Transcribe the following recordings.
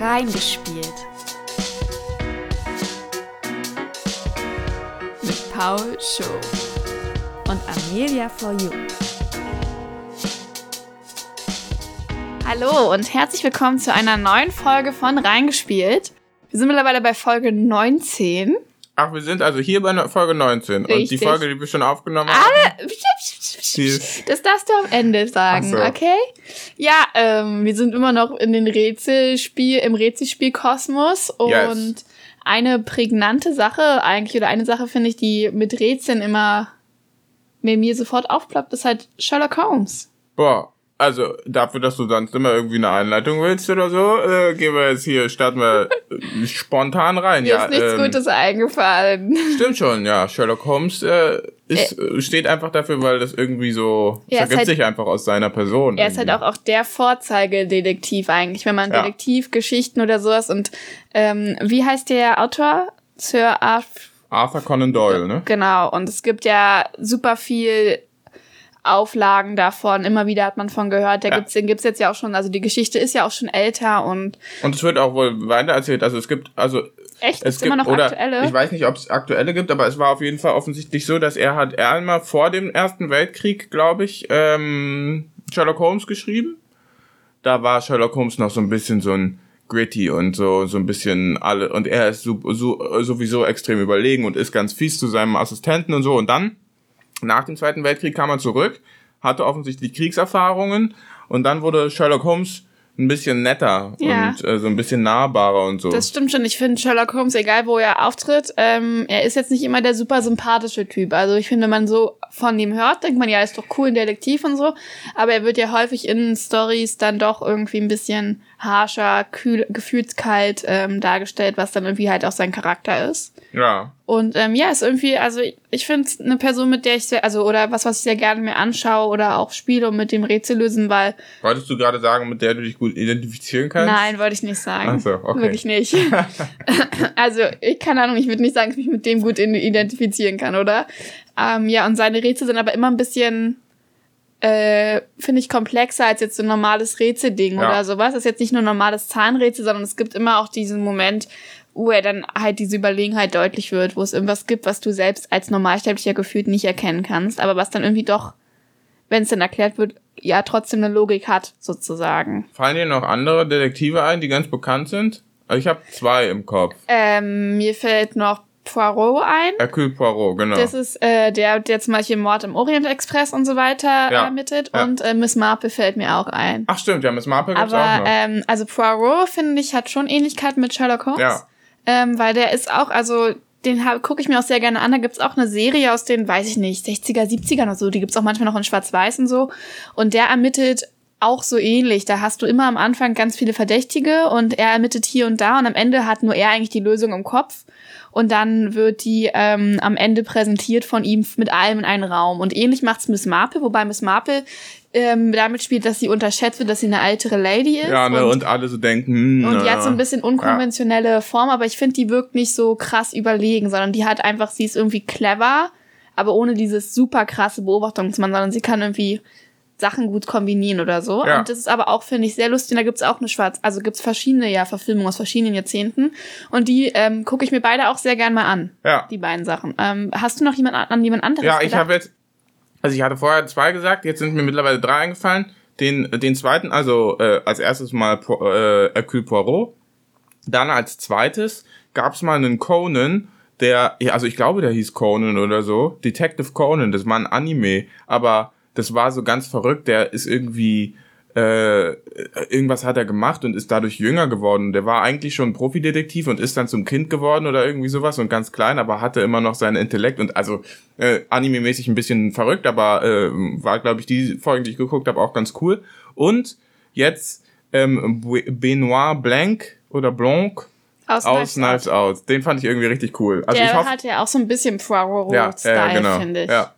Reingespielt. Mit Paul Show und Amelia for You. Hallo und herzlich willkommen zu einer neuen Folge von Reingespielt. Wir sind mittlerweile bei Folge 19. Ach, wir sind also hier bei Folge 19. Richtig. Und die Folge, die wir schon aufgenommen haben. Alle. Die ist- Das darfst du am Ende sagen, so. okay? Ja, ähm, wir sind immer noch in den Rätselspiel, im Rätselspielkosmos und Yes. eine prägnante Sache eigentlich, oder eine Sache finde ich, die mit Rätseln immer mir, mir sofort aufploppt, ist halt Sherlock Holmes. Boah, also dafür, dass du sonst immer irgendwie eine Einleitung willst oder so, äh, gehen wir jetzt hier, starten wir spontan rein. Mir ja, ist nichts ähm, Gutes eingefallen. Stimmt schon, ja. Sherlock Holmes äh, ist, äh, steht einfach dafür, weil das irgendwie so, Er ist es ergibt halt- sich einfach aus seiner Person. Er ist halt irgendwie. auch, auch der Vorzeigedetektiv eigentlich, wenn man Ja. Detektivgeschichten oder sowas und ähm, wie heißt der Autor? Sir Arthur Arthur Conan Doyle, ne? Genau, und es gibt ja super viel Auflagen davon. Immer wieder hat man von gehört. Da Ja. gibt's, den gibt's jetzt ja auch schon. Also die Geschichte ist ja auch schon älter und Und es wird auch wohl weiter erzählt. Also es gibt, also echt, es ist gibt immer noch oder aktuelle. ich weiß nicht, ob es aktuelle gibt, aber es war auf jeden Fall offensichtlich so, dass er hat einmal vor dem Ersten Weltkrieg, glaube ich, ähm, Sherlock Holmes geschrieben. Da war Sherlock Holmes noch so ein bisschen so ein gritty und so so ein bisschen alle und er ist so, so, sowieso extrem überlegen und ist ganz fies zu seinem Assistenten und so und dann nach dem Zweiten Weltkrieg kam er zurück, hatte offensichtlich Kriegserfahrungen und dann wurde Sherlock Holmes ein bisschen netter Ja. und äh, so ein bisschen nahbarer und so. das stimmt schon. Ich finde Sherlock Holmes, egal wo er auftritt, ähm, er ist jetzt nicht immer der super sympathische Typ. Also ich finde, wenn man so von ihm hört, denkt man, ja, er ist doch cool, ein Detektiv und so. Aber er wird ja häufig in Stories dann doch irgendwie ein bisschen harscher, kühl, gefühlskalt ähm, dargestellt, was dann irgendwie halt auch sein Charakter ist. Ja. Und ähm, ja, ist irgendwie, also ich, ich finde es eine Person, mit der ich sehr, also oder was, was ich sehr gerne mir anschaue oder auch spiele und mit dem Rätsel lösen, weil Wolltest du gerade sagen, mit der du dich gut identifizieren kannst? nein, wollte ich nicht sagen. Ach so, okay. Wirklich nicht. also, ich keine Ahnung, ich würde nicht sagen, dass ich mich mit dem gut identifizieren kann, oder? Ähm, ja, und seine Rätsel sind aber immer ein bisschen, äh, finde ich, komplexer als jetzt so ein normales Rätselding Ja. oder sowas. Das ist jetzt nicht nur ein normales Zahnrätsel, sondern es gibt immer auch diesen Moment, wo er dann halt diese Überlegenheit deutlich wird, wo es irgendwas gibt, was du selbst als Normalsterblicher gefühlt nicht erkennen kannst, aber was dann irgendwie doch, wenn es dann erklärt wird, ja trotzdem eine Logik hat, sozusagen. Fallen dir noch andere Detektive ein, die ganz bekannt sind? Also ich habe zwei im Kopf. Ähm, mir fällt noch Poirot ein. Hercule Poirot, genau. Das ist äh, der, der zum Beispiel Mord im Orient Express und so weiter Ja, ermittelt. ja. Und äh, Miss Marple fällt mir auch ein. Ach stimmt, ja, Miss Marple gibt's auch Aber noch. ähm, also Poirot, finde ich, hat schon Ähnlichkeit mit Sherlock Holmes. Ja. Ähm, weil der ist auch, also den gucke ich mir auch sehr gerne an. Da gibt's auch eine Serie aus den, weiß ich nicht, 60er, 70er oder so. Die gibt's auch manchmal noch in Schwarz-Weiß und so. Und der ermittelt auch so ähnlich. Da hast du immer am Anfang ganz viele Verdächtige und er ermittelt hier und da und am Ende hat nur er eigentlich die Lösung im Kopf. Und dann wird die ähm, am Ende präsentiert von ihm mit allem in einen Raum. Und ähnlich macht's Miss Marple, wobei Miss Marple ähm, damit spielt, dass sie unterschätzt wird, dass sie eine ältere Lady ist. ja, ne, und, alle so denken, hm, Und die hat so ein bisschen unkonventionelle Form, aber ich finde, die wirkt nicht so krass überlegen, sondern die hat einfach, sie ist irgendwie clever, aber ohne dieses super krasse Beobachtungsmann, sondern sie kann irgendwie Sachen gut kombinieren oder so. Ja. Und das ist aber auch, finde ich, sehr lustig. Und da gibt's auch eine Schwarz, also gibt's verschiedene ja Verfilmungen aus verschiedenen Jahrzehnten. Und die ähm, gucke ich mir beide auch sehr gern mal an. Ja. Die beiden Sachen. Ähm, hast du noch jemand an, an jemand anderes? Ja, ich habe jetzt, also ich hatte vorher zwei gesagt, jetzt sind mir mittlerweile drei eingefallen. Den, den zweiten, also äh, als erstes mal äh, Hercule Poirot. Dann als zweites gab's mal einen Conan, der, also ich glaube, der hieß Conan oder so. Detective Conan, das war ein Anime, aber das war so ganz verrückt. Der ist irgendwie, äh, irgendwas hat er gemacht und ist dadurch jünger geworden. Der war eigentlich schon Profidetektiv und ist dann zum Kind geworden oder irgendwie sowas und ganz klein, aber hatte immer noch seinen Intellekt und also äh, anime-mäßig ein bisschen verrückt, aber äh, war, glaube ich, die Folgen, die ich geguckt habe, auch ganz cool. Und jetzt ähm, Benoit Blanc oder Blanc aus, aus Knives Out. Den fand ich irgendwie richtig cool. Also Der ich hoffe, hat ja auch so ein bisschen Poirot-Style, ja, genau. finde ich. Ja.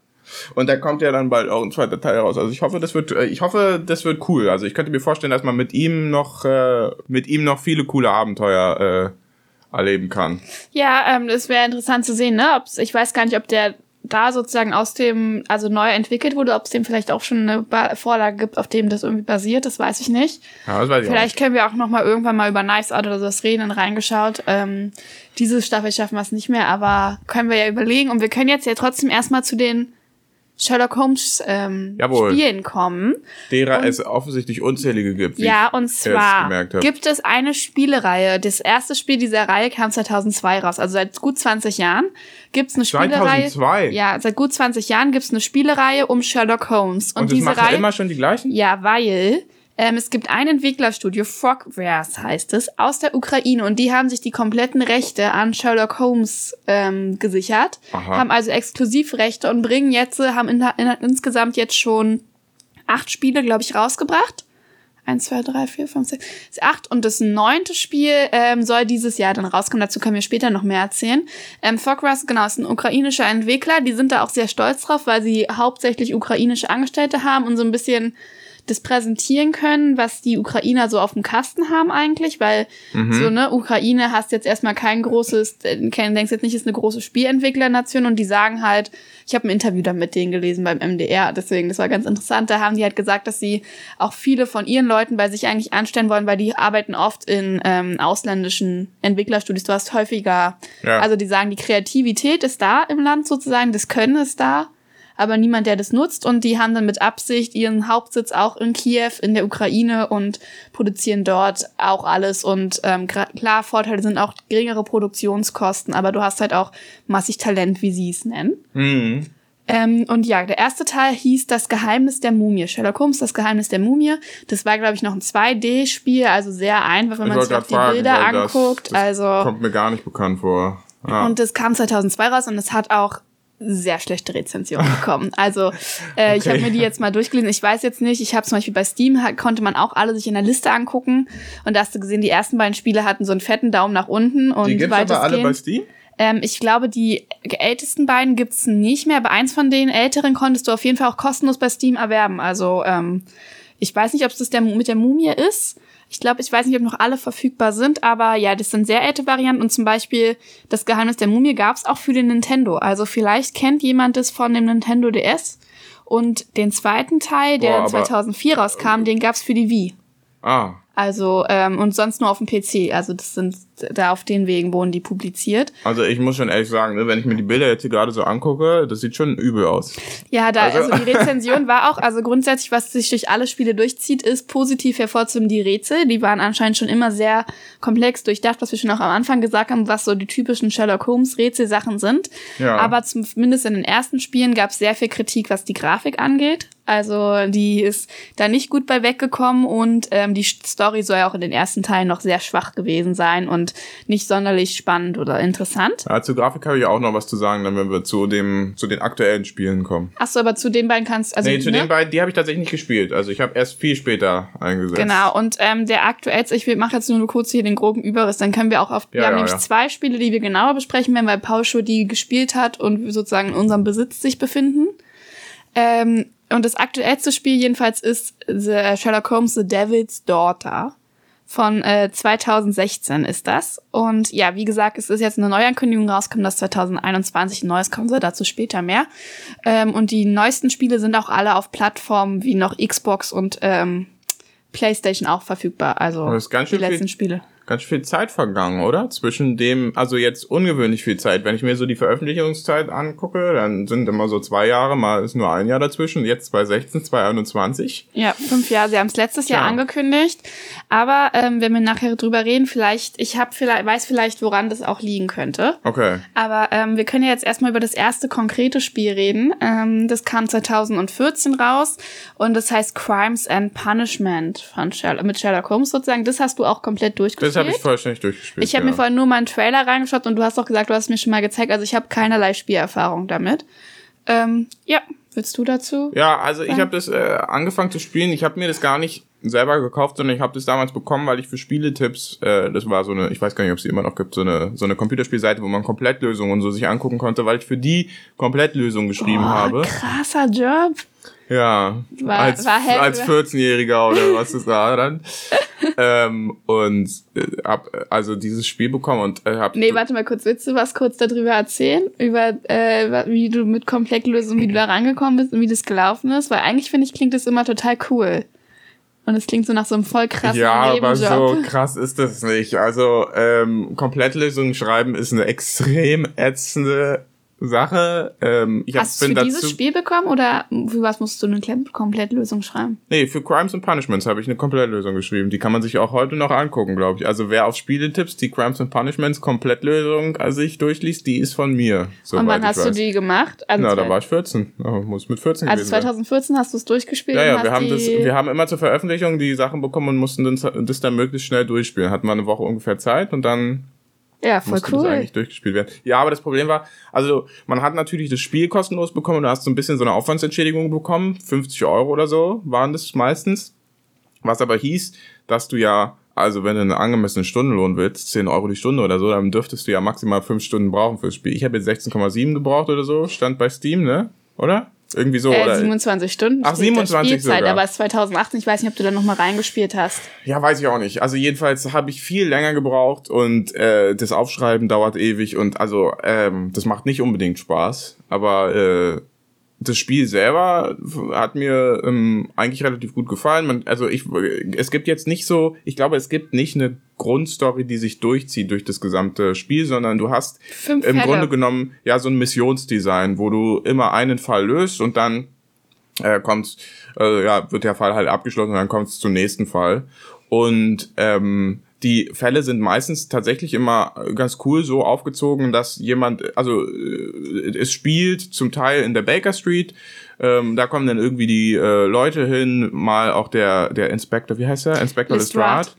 Und da kommt ja dann bald auch ein zweiter Teil raus. Also ich hoffe, das wird, äh, ich hoffe, das wird cool. Also ich könnte mir vorstellen, dass man mit ihm noch, äh, mit ihm noch viele coole Abenteuer äh, erleben kann. Ja, ähm, das wäre interessant zu sehen, ne? Ob's, ich weiß gar nicht, ob der da sozusagen aus dem, also neu entwickelt wurde, ob es dem vielleicht auch schon eine ba Vorlage gibt, auf dem das irgendwie basiert, das weiß ich nicht. Ja, das weiß ich vielleicht können wir auch noch mal irgendwann mal über Knives Out oder sowas reden und reingeschaut. Ähm, diese Staffel schaffen wir es nicht mehr, aber können wir ja überlegen. Und wir können jetzt ja trotzdem erstmal zu den Sherlock Holmes ähm, Jawohl. Spielen kommen. Derer es offensichtlich unzählige gibt. Ja, und zwar gibt es eine Spielereihe. Das erste Spiel dieser Reihe kam 2002 raus, also seit gut 20 Jahren gibt es eine Spielereihe. 2002? Ja, seit gut 20 Jahren gibt es eine Spielereihe um Sherlock Holmes. Und, Und das diese machen Reihe. immer schon die gleichen? Ja, weil ähm, es gibt ein Entwicklerstudio, Frogwares heißt es, aus der Ukraine und die haben sich die kompletten Rechte an Sherlock Holmes ähm, gesichert, Aha. haben also Exklusivrechte und bringen jetzt, äh, haben in, in, insgesamt jetzt schon acht Spiele, glaube ich, rausgebracht. Eins, zwei, drei, vier, fünf, sechs, acht. Und das neunte Spiel ähm, soll dieses Jahr dann rauskommen. Dazu können wir später noch mehr erzählen. Ähm, Fogras, genau, ist ein ukrainischer Entwickler. Die sind da auch sehr stolz drauf, weil sie hauptsächlich ukrainische Angestellte haben und so ein bisschen das präsentieren können, was die Ukrainer so auf dem Kasten haben eigentlich, weil so, ne, Ukraine hast jetzt erstmal kein großes, kein- denkst jetzt nicht, ist eine große Spielentwicklernation und die sagen halt, ich habe ein Interview da mit denen gelesen beim MDR, deswegen, das war ganz interessant, da haben die halt gesagt, dass sie auch viele von ihren Leuten bei sich eigentlich anstellen wollen, weil die arbeiten oft in ähm, ausländischen Entwicklerstudios, du hast häufiger, Ja. also die sagen, die Kreativität ist da im Land sozusagen, das Können ist da, aber niemand, der das nutzt. Und die haben dann mit Absicht ihren Hauptsitz auch in Kiew, in der Ukraine und produzieren dort auch alles. Und ähm, klar, Vorteile sind auch geringere Produktionskosten, aber du hast halt auch massig Talent, wie sie es nennen. Mhm. Ähm, und ja, der erste Teil hieß Das Geheimnis der Mumie. Sherlock Holmes, Das Geheimnis der Mumie. Das war, glaube ich, noch ein 2D-Spiel, also sehr einfach, wenn Ich man sich die fragen, Bilder weil das- anguckt. das also Kommt mir gar nicht bekannt vor. Ja. und das kam 2002 raus und es hat auch sehr schlechte Rezensionen bekommen. Also äh, ich Okay. habe mir die jetzt mal durchgelesen. Ich weiß jetzt nicht, ich habe zum Beispiel bei Steam, konnte man auch alle sich in der Liste angucken. Und da hast du gesehen, die ersten beiden Spiele hatten so einen fetten Daumen nach unten. Und die gibt's aber alle bei Steam? ähm, ich glaube, die ältesten beiden gibt's nicht mehr, aber eins von den älteren konntest du auf jeden Fall auch kostenlos bei Steam erwerben. Also ähm, ich weiß nicht, ob es das der, mit der Mumie ist. Ich glaube, ich weiß nicht, ob noch alle verfügbar sind, aber ja, das sind sehr alte Varianten und zum Beispiel das Geheimnis der Mumie gab's auch für den Nintendo. Also vielleicht kennt jemand das von dem Nintendo DS. Und den zweiten Teil, der Boah, aber- 2004 rauskam, den gab's für die Wii. Ah, Also, ähm, und sonst nur auf dem PC. Also, das sind, da auf den Wegen wurden die publiziert. also ich muss schon ehrlich sagen, ne, wenn ich mir die Bilder jetzt hier gerade so angucke, das sieht schon übel aus. Ja, da, Also- also, die Rezension war auch, also grundsätzlich, was sich durch alle Spiele durchzieht, ist positiv hervorzuheben die Rätsel. Die waren anscheinend schon immer sehr komplex durchdacht, was wir schon auch am Anfang gesagt haben, was so die typischen Sherlock Holmes Rätselsachen sind. Ja. Aber zumindest in den ersten Spielen gab es sehr viel Kritik, was die Grafik angeht. Also die ist da nicht gut bei weggekommen und ähm, die Story soll ja auch in den ersten Teilen noch sehr schwach gewesen sein und nicht sonderlich spannend oder interessant. Ja, zur Grafik habe ich auch noch was zu sagen, dann wenn wir zu dem zu den aktuellen Spielen kommen. Ach so, aber zu den beiden kannst also nee, zu ne? den beiden, die habe ich tatsächlich nicht gespielt. Also ich habe erst viel später eingesetzt. Genau, und ähm, der aktuellste, ich mache jetzt nur kurz hier den groben Überriss, dann können wir auch auf, wir Ja, haben ja, nämlich ja. zwei Spiele, die wir genauer besprechen werden, weil Paul schon die gespielt hat und sozusagen in unserem Besitz sich befinden. Ähm, und das aktuellste Spiel jedenfalls ist The Sherlock Holmes The Devil's Daughter. Von äh, 2016 ist das. Und ja, wie gesagt, es ist jetzt eine Neuankündigung rausgekommen, dass 2021 ein neues kommen soll, dazu später mehr. Ähm, und die neuesten Spiele sind auch alle auf Plattformen wie noch Xbox und ähm, PlayStation auch verfügbar. Also die schön viel- letzten Spiele. Ganz viel Zeit vergangen, oder? Zwischen dem, also jetzt ungewöhnlich viel Zeit. Wenn ich mir so die Veröffentlichungszeit angucke, dann sind immer so zwei Jahre, mal ist nur ein Jahr dazwischen. Jetzt 2016, 2021. Ja, fünf Jahre. Sie haben es letztes Jahr Ja. angekündigt. Aber ähm, wenn wir nachher drüber reden, vielleicht, ich hab vielleicht, weiß vielleicht, woran das auch liegen könnte. Okay. Aber ähm, wir können ja jetzt erstmal über das erste konkrete Spiel reden. Ähm, das kam 2014 raus und das heißt Crimes and Punishment von Sherlock, mit Sherlock Holmes sozusagen. Das hast du auch komplett durchgespielt. Das habe ich vollständig durchgespielt. Ich habe ja. mir vorhin nur mal einen Trailer reingeschaut und du hast auch gesagt, du hast es mir schon mal gezeigt. Also ich habe keinerlei Spielerfahrung damit. Ähm, ja, willst du dazu? Ja, also ich Ja. habe das äh, angefangen zu spielen. Ich habe mir das gar nicht selber gekauft, sondern ich habe das damals bekommen, weil ich für Spieletipps, äh, das war so eine, ich weiß gar nicht, ob es die immer noch gibt, so eine so eine Computerspielseite, wo man Komplettlösungen und so sich angucken konnte, weil ich für die Komplettlösungen geschrieben Boah, habe. Krasser Job. Ja, War- als, war als 14-Jähriger oder was es war dann. ähm, und äh, hab also dieses Spiel bekommen und äh, hab Nee, warte mal kurz. Willst du was kurz darüber erzählen? Über, äh, wie du mit Komplettlösungen, wie du da rangekommen bist und wie das gelaufen ist? Weil eigentlich finde ich, klingt das immer total cool. Und es klingt so nach so einem voll krassen ja, aber Nebenjob. so krass ist das nicht. Also ähm, Komplettlösungen schreiben ist eine extrem ätzende Sache. Ähm, ich hab- Hast du für dieses Spiel bekommen oder für was musst du eine Kle- Komplettlösung schreiben? Nee, für Crimes and Punishments habe ich eine Komplettlösung geschrieben. Die kann man sich auch heute noch angucken, glaube ich. Also wer auf Spieletipps die Crimes and Punishments Komplettlösung äh, sich durchliest, die ist von mir. und wann hast du weiß. die gemacht? Also, Na, da war ich 14. Oh, muss mit 14 also gewesen sein. 2014 hast du es durchgespielt Ja, ja, wir haben, das, wir haben immer zur Veröffentlichung die Sachen bekommen und mussten das, das dann möglichst schnell durchspielen. Hatten wir eine Woche ungefähr Zeit und dann ja, voll musste das cool. eigentlich durchgespielt werden. Ja, aber das Problem war, also man hat natürlich das Spiel kostenlos bekommen und du hast so ein bisschen so eine Aufwandsentschädigung bekommen. 50 Euro oder so waren das meistens. Was aber hieß, dass du ja, also wenn du einen angemessenen Stundenlohn willst, 10 Euro die Stunde oder so, dann dürftest du ja maximal 5 Stunden brauchen fürs Spiel. Ich habe jetzt 16,7 gebraucht oder so, stand bei Steam, ne? Oder? Irgendwie so, Äh, oder? 27 Stunden Ach, steht da 27 Spielzeit, sogar. aber es ist 2018. Ich weiß nicht, ob du da nochmal reingespielt hast. Ja, weiß ich auch nicht. Also jedenfalls habe ich viel länger gebraucht und äh, das Aufschreiben dauert ewig und also ähm, das macht nicht unbedingt Spaß. Aber äh, das Spiel selber hat mir ähm, eigentlich relativ gut gefallen. Man, also ich, es gibt jetzt nicht so, ich glaube, es gibt nicht eine Grundstory, die sich durchzieht durch das gesamte Spiel, sondern du hast Fünf im Fälle. Grunde genommen ja so ein Missionsdesign, wo du immer einen Fall löst und dann äh, kommt, äh, ja, wird der Fall halt abgeschlossen und dann kommt es zum nächsten Fall. Und ähm, die Fälle sind meistens tatsächlich immer ganz cool so aufgezogen, dass jemand, also äh, es spielt zum Teil in der Baker Street, ähm, da kommen dann irgendwie die äh, Leute hin, mal auch der der Inspector, wie heißt er? Inspector. Lestrade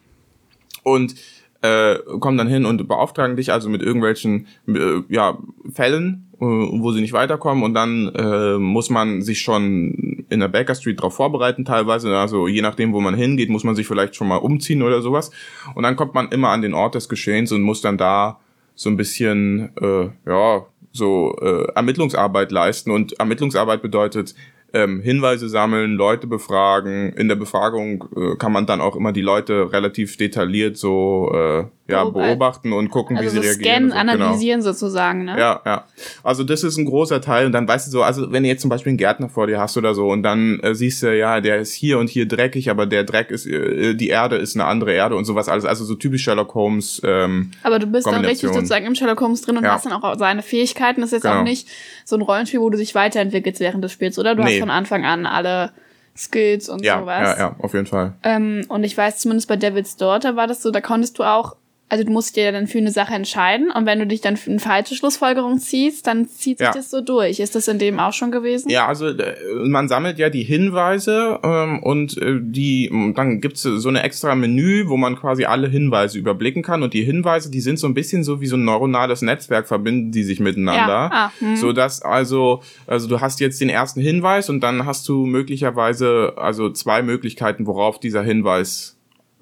und äh, kommen dann hin und beauftragen dich also mit irgendwelchen äh, ja, Fällen, äh, wo sie nicht weiterkommen und dann äh, muss man sich schon in der Baker Street darauf vorbereiten teilweise, also je nachdem, wo man hingeht, muss man sich vielleicht schon mal umziehen oder sowas. Und dann kommt man immer an den Ort des Geschehens und muss dann da so ein bisschen, äh, ja, so äh, Ermittlungsarbeit leisten. Und Ermittlungsarbeit bedeutet ähm, Hinweise sammeln, Leute befragen. In der Befragung äh, kann man dann auch immer die Leute relativ detailliert so äh, ja, Beobachten. und gucken, Also wie sie so reagieren. scannen, so. Genau. analysieren sozusagen, ne? Ja, ja. Also das ist ein großer Teil und dann weißt du so, also wenn du jetzt zum Beispiel einen Gärtner vor dir hast oder so und dann äh, siehst du, ja, der ist hier und hier dreckig, aber der Dreck ist, äh, die Erde ist eine andere Erde und sowas alles. Also so typisch Sherlock Holmes. Ähm, Aber du bist dann richtig sozusagen im Sherlock Holmes drin und Ja. hast dann auch seine Fähigkeiten. Das ist jetzt Genau. auch nicht so ein Rollenspiel, wo du dich weiterentwickelst während des Spiels, oder? Du Nee. hast von Anfang an alle Skills und ja, sowas. ja, ja, auf jeden Fall. Ähm, und ich weiß zumindest bei Devil's Daughter war das so, da konntest du auch, also du musst dir dann für eine Sache entscheiden und wenn du dich dann für eine falsche Schlussfolgerung ziehst, dann zieht sich Ja. das so durch. Ist das in dem auch schon gewesen? Ja, also äh, man sammelt ja die Hinweise ähm, und äh, die dann gibt's so eine extra Menü, wo man quasi alle Hinweise überblicken kann und die Hinweise, die sind so ein bisschen so wie so ein neuronales Netzwerk verbinden die sich miteinander, Ja, ah, hm. so dass also also du hast jetzt den ersten Hinweis und dann hast du möglicherweise also zwei Möglichkeiten, worauf dieser Hinweis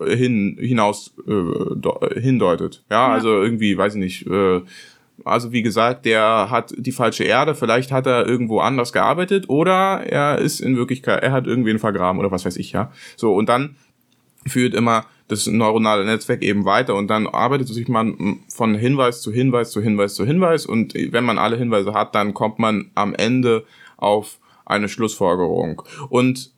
hin hinaus äh, hindeutet. Ja, Ja. also irgendwie, weiß ich nicht, äh, also wie gesagt, der hat die falsche Erde, vielleicht hat er irgendwo anders gearbeitet oder er ist in Wirklichkeit, er hat irgendwen vergraben oder was weiß ich, ja. So, und dann führt immer das neuronale Netzwerk eben weiter und dann arbeitet sich man von Hinweis zu Hinweis zu Hinweis zu Hinweis und wenn man alle Hinweise hat, dann kommt man am Ende auf eine Schlussfolgerung. Und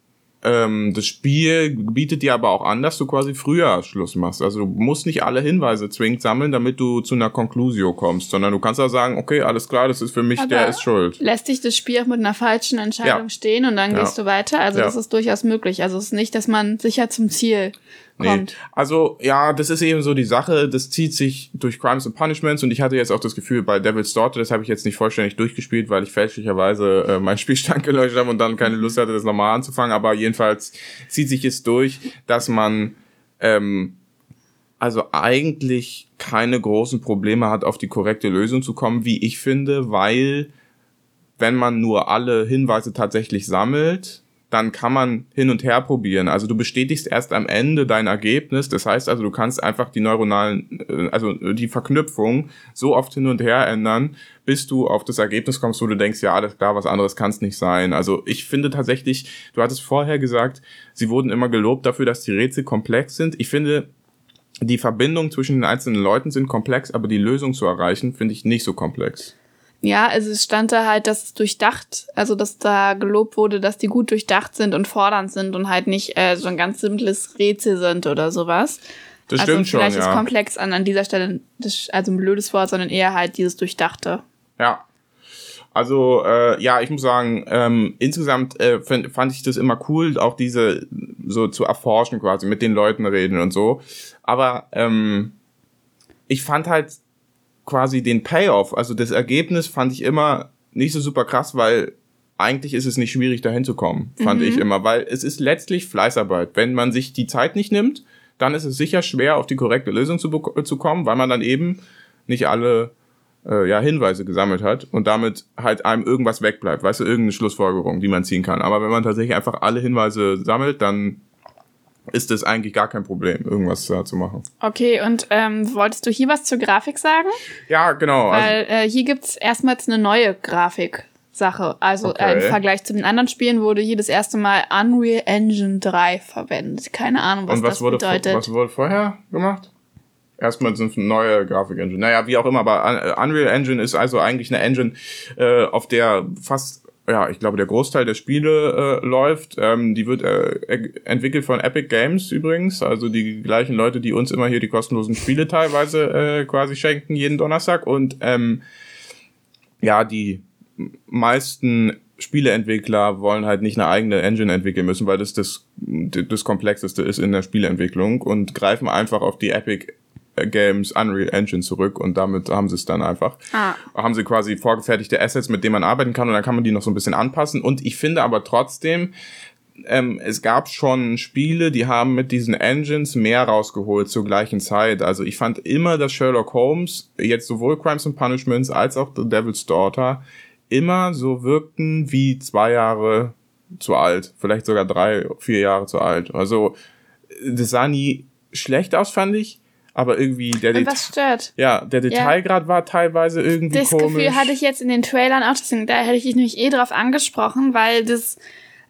ähm, das Spiel bietet dir aber auch an, dass du quasi früher Schluss machst. Also du musst nicht alle Hinweise zwingend sammeln, damit du zu einer Conclusio kommst, sondern du kannst auch sagen, okay, alles klar, das ist für mich, Aber der ist schuld. Lässt dich das Spiel auch mit einer falschen Entscheidung Ja. stehen und dann Ja. gehst du weiter? Also Ja. das ist durchaus möglich. Also es ist nicht, dass man sicher zum Ziel Nee. kommt. Also, ja, das ist eben so die Sache, das zieht sich durch Crimes and Punishments und ich hatte jetzt auch das Gefühl bei Devil's Daughter, das habe ich jetzt nicht vollständig durchgespielt, weil ich fälschlicherweise äh, meinen Spielstand gelöscht habe und dann keine Lust hatte, das nochmal anzufangen, aber jedenfalls zieht sich es durch, dass man ähm, also eigentlich keine großen Probleme hat, auf die korrekte Lösung zu kommen, wie ich finde, weil wenn man nur alle Hinweise tatsächlich sammelt, dann kann man hin und her probieren. Also du bestätigst erst am Ende dein Ergebnis. Das heißt also, du kannst einfach die neuronalen, äh, also die Verknüpfung so oft hin und her ändern, bis du auf das Ergebnis kommst, wo du denkst, ja, alles klar, was anderes kann es nicht sein. Also ich finde tatsächlich, du hattest vorher gesagt, sie wurden immer gelobt dafür, dass die Rätsel komplex sind. Ich finde, die Verbindung zwischen den einzelnen Leuten sind komplex, aber die Lösung zu erreichen, finde ich nicht so komplex. Ja, also es stand da halt, dass es durchdacht, also dass da gelobt wurde, dass die gut durchdacht sind und fordernd sind und halt nicht äh, so ein ganz simples Rätsel sind oder sowas. Das also stimmt schon, vielleicht ist ja. komplex an, an dieser Stelle also ein blödes Wort, sondern eher halt dieses Durchdachte. Ja. Also, äh, ja, ich muss sagen, ähm, insgesamt äh, find, fand ich das immer cool, auch diese so zu erforschen quasi, mit den Leuten reden und so. Aber ähm, ich fand halt quasi den Payoff, also das Ergebnis fand ich immer nicht so super krass, weil eigentlich ist es nicht schwierig, dahin zu kommen, fand Mhm. ich immer, weil es ist letztlich Fleißarbeit. Wenn man sich die Zeit nicht nimmt, dann ist es sicher schwer, auf die korrekte Lösung zu, zu kommen, weil man dann eben nicht alle äh, ja, Hinweise gesammelt hat und damit halt einem irgendwas wegbleibt, weißt du, irgendeine Schlussfolgerung, die man ziehen kann. Aber wenn man tatsächlich einfach alle Hinweise sammelt, dann ist es eigentlich gar kein Problem, irgendwas da zu machen. Okay, und ähm, wolltest du hier was zur Grafik sagen? Ja, genau. Also, Weil äh, hier gibt's erstmals eine neue Grafiksache. Also Okay. äh, im Vergleich zu den anderen Spielen wurde hier das erste Mal Unreal Engine 3 verwendet. Keine Ahnung, was, und was das wurde, bedeutet. was wurde vorher gemacht? Erstmal sind neue Grafik-Engine. Naja, wie auch immer, aber Un- Unreal Engine ist also eigentlich eine Engine, äh, auf der fast, ja, ich glaube, der Großteil der Spiele äh, läuft. Ähm, die wird äh, entwickelt von Epic Games übrigens, also die gleichen Leute, die uns immer hier die kostenlosen Spiele teilweise äh, quasi schenken, jeden Donnerstag. Und ähm, ja, die meisten Spieleentwickler wollen halt nicht eine eigene Engine entwickeln müssen, weil das das, das Komplexeste ist in der Spieleentwicklung und greifen einfach auf die Epic Games Unreal Engine zurück und damit haben sie es dann einfach. Ah. Haben sie quasi vorgefertigte Assets, mit denen man arbeiten kann und dann kann man die noch so ein bisschen anpassen. Und ich finde aber trotzdem, ähm, es gab schon Spiele, die haben mit diesen Engines mehr rausgeholt zur gleichen Zeit. Also ich fand immer, dass Sherlock Holmes, jetzt sowohl Crimes and Punishments als auch The Devil's Daughter, immer so wirkten wie zwei Jahre zu alt. Vielleicht sogar drei, vier Jahre zu alt. Also das sah nie schlecht aus, fand ich. Aber irgendwie der, und Det was stört? ja, der Detailgrad war teilweise irgendwie Das komisch. Gefühl hatte ich jetzt in den Trailern auch, deswegen, da hätte ich nämlich eh drauf angesprochen, weil das,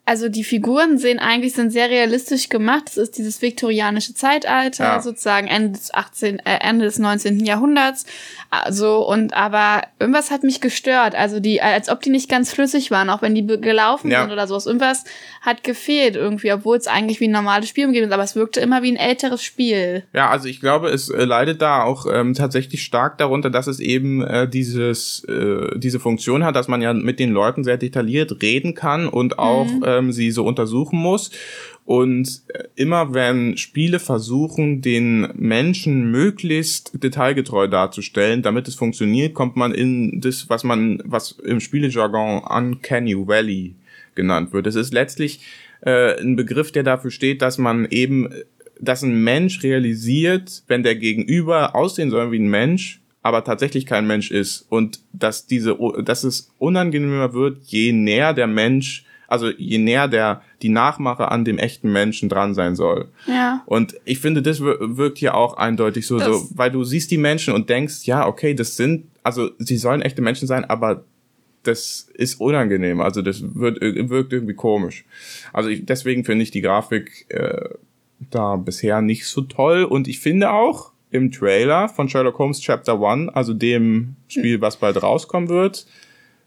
also die Figuren sehen eigentlich, sind sehr realistisch gemacht. Das ist dieses viktorianische Zeitalter, Ja. sozusagen Ende des 18., äh, Ende des 19. Jahrhunderts. Also, und aber irgendwas hat mich gestört. Also die, als ob die nicht ganz flüssig waren, auch wenn die gelaufen Ja. sind oder sowas. Irgendwas hat gefehlt irgendwie, obwohl es eigentlich wie ein normales Spiel umgeben ist, aber es wirkte immer wie ein älteres Spiel. Ja, also ich glaube, es äh, leidet da auch ähm, tatsächlich stark darunter, dass es eben äh, dieses äh, diese Funktion hat, dass man ja mit den Leuten sehr detailliert reden kann und auch ähm, sie so untersuchen muss. Und äh, immer wenn Spiele versuchen, den Menschen möglichst detailgetreu darzustellen, damit es funktioniert, kommt man in das, was man, was im Spielejargon Uncanny Valley genannt wird. Es ist letztlich äh, ein Begriff, der dafür steht, dass man eben, dass ein Mensch realisiert, wenn der Gegenüber aussehen soll wie ein Mensch, aber tatsächlich kein Mensch ist und dass diese, dass es unangenehmer wird, je näher der Mensch, also je näher der die Nachmache an dem echten Menschen dran sein soll. Ja. Und ich finde, das wir- wirkt hier auch eindeutig so, Das- so, weil du siehst die Menschen und denkst, ja, okay, das sind, also sie sollen echte Menschen sein, aber das ist unangenehm. Also das wird, wirkt irgendwie komisch. Also ich, deswegen finde ich die Grafik äh, da bisher nicht so toll. Und ich finde auch im Trailer von Sherlock Holmes Chapter One, also dem Spiel, was bald rauskommen wird,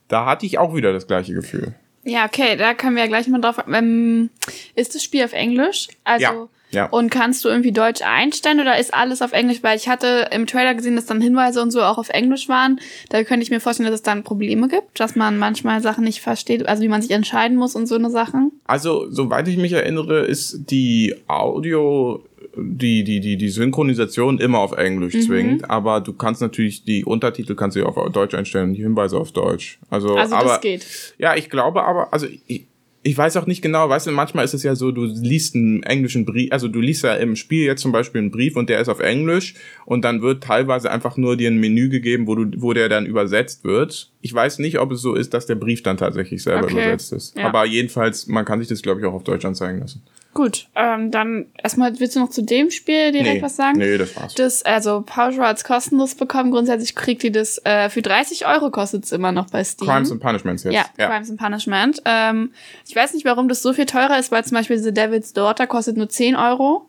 da hatte ich auch wieder das gleiche Gefühl. Ja, okay, da können wir ja gleich mal drauf. Ähm, ist das Spiel auf Englisch? Also Ja, ja. und kannst du irgendwie Deutsch einstellen oder ist alles auf Englisch? Weil ich hatte im Trailer gesehen, dass dann Hinweise und so auch auf Englisch waren. Da könnte ich mir vorstellen, dass es dann Probleme gibt, dass man manchmal Sachen nicht versteht, also wie man sich entscheiden muss und so eine Sachen. Also, soweit ich mich erinnere, ist die Audio, die, die, die, die Synchronisation immer auf Englisch Mhm. zwingend, aber du kannst natürlich die Untertitel kannst du auf Deutsch einstellen, die Hinweise auf Deutsch. Also, Also aber, das geht. Ja, ich glaube aber, also ich, ich weiß auch nicht genau, weißt du, manchmal ist es ja so, du liest einen englischen Brief, also du liest ja im Spiel jetzt zum Beispiel einen Brief und der ist auf Englisch und dann wird teilweise einfach nur dir ein Menü gegeben, wo du, wo der dann übersetzt wird. Ich weiß nicht, ob es so ist, dass der Brief dann tatsächlich selber Okay. übersetzt ist. Ja. Aber jedenfalls, man kann sich das, glaube ich, auch auf Deutsch anzeigen lassen. Gut, ähm, dann erstmal willst du noch zu dem Spiel direkt nee, was sagen? Nee, das war's. Das, also Pauschal als kostenlos bekommen. Grundsätzlich kriegt ihr das äh, für 30 Euro kostet es immer noch bei Steam. Crimes and Punishments jetzt. ja, Crimes and Punishment. Ähm, ich weiß nicht, warum das so viel teurer ist, weil zum Beispiel The Devil's Daughter kostet nur 10 Euro.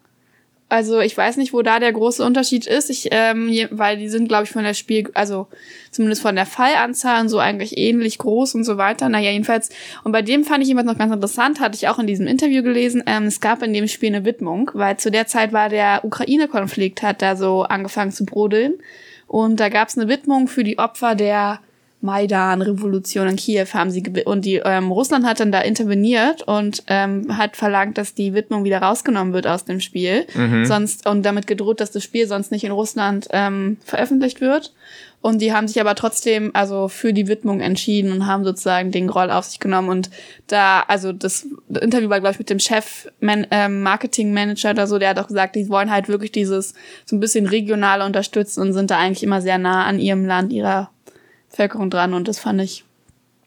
Also ich weiß nicht, wo da der große Unterschied ist. Ich, ähm, weil die sind, glaube ich, von der Spiel, also zumindest von der Fallanzahl und so eigentlich ähnlich groß und so weiter. Naja, jedenfalls. Und bei dem fand ich jedenfalls noch ganz interessant, hatte ich auch in diesem Interview gelesen. Ähm, es gab in dem Spiel eine Widmung, weil zu der Zeit war der Ukraine-Konflikt, hat da so angefangen zu brodeln. Und da gab es eine Widmung für die Opfer der Maidan-Revolution in Kiew haben sie und die ähm, Russland hat dann da interveniert und ähm, hat verlangt, dass die Widmung wieder rausgenommen wird aus dem Spiel, sonst und damit gedroht, dass das Spiel sonst nicht in Russland ähm, veröffentlicht wird. Und die haben sich aber trotzdem also für die Widmung entschieden und haben sozusagen den Groll auf sich genommen. Und da, also das Interview war, glaube ich, mit dem Chef Man ähm, Marketing Manager oder so, der hat auch gesagt, die wollen halt wirklich dieses so ein bisschen regional unterstützen und sind da eigentlich immer sehr nah an ihrem Land, ihrer Bevölkerung dran. Und das fand ich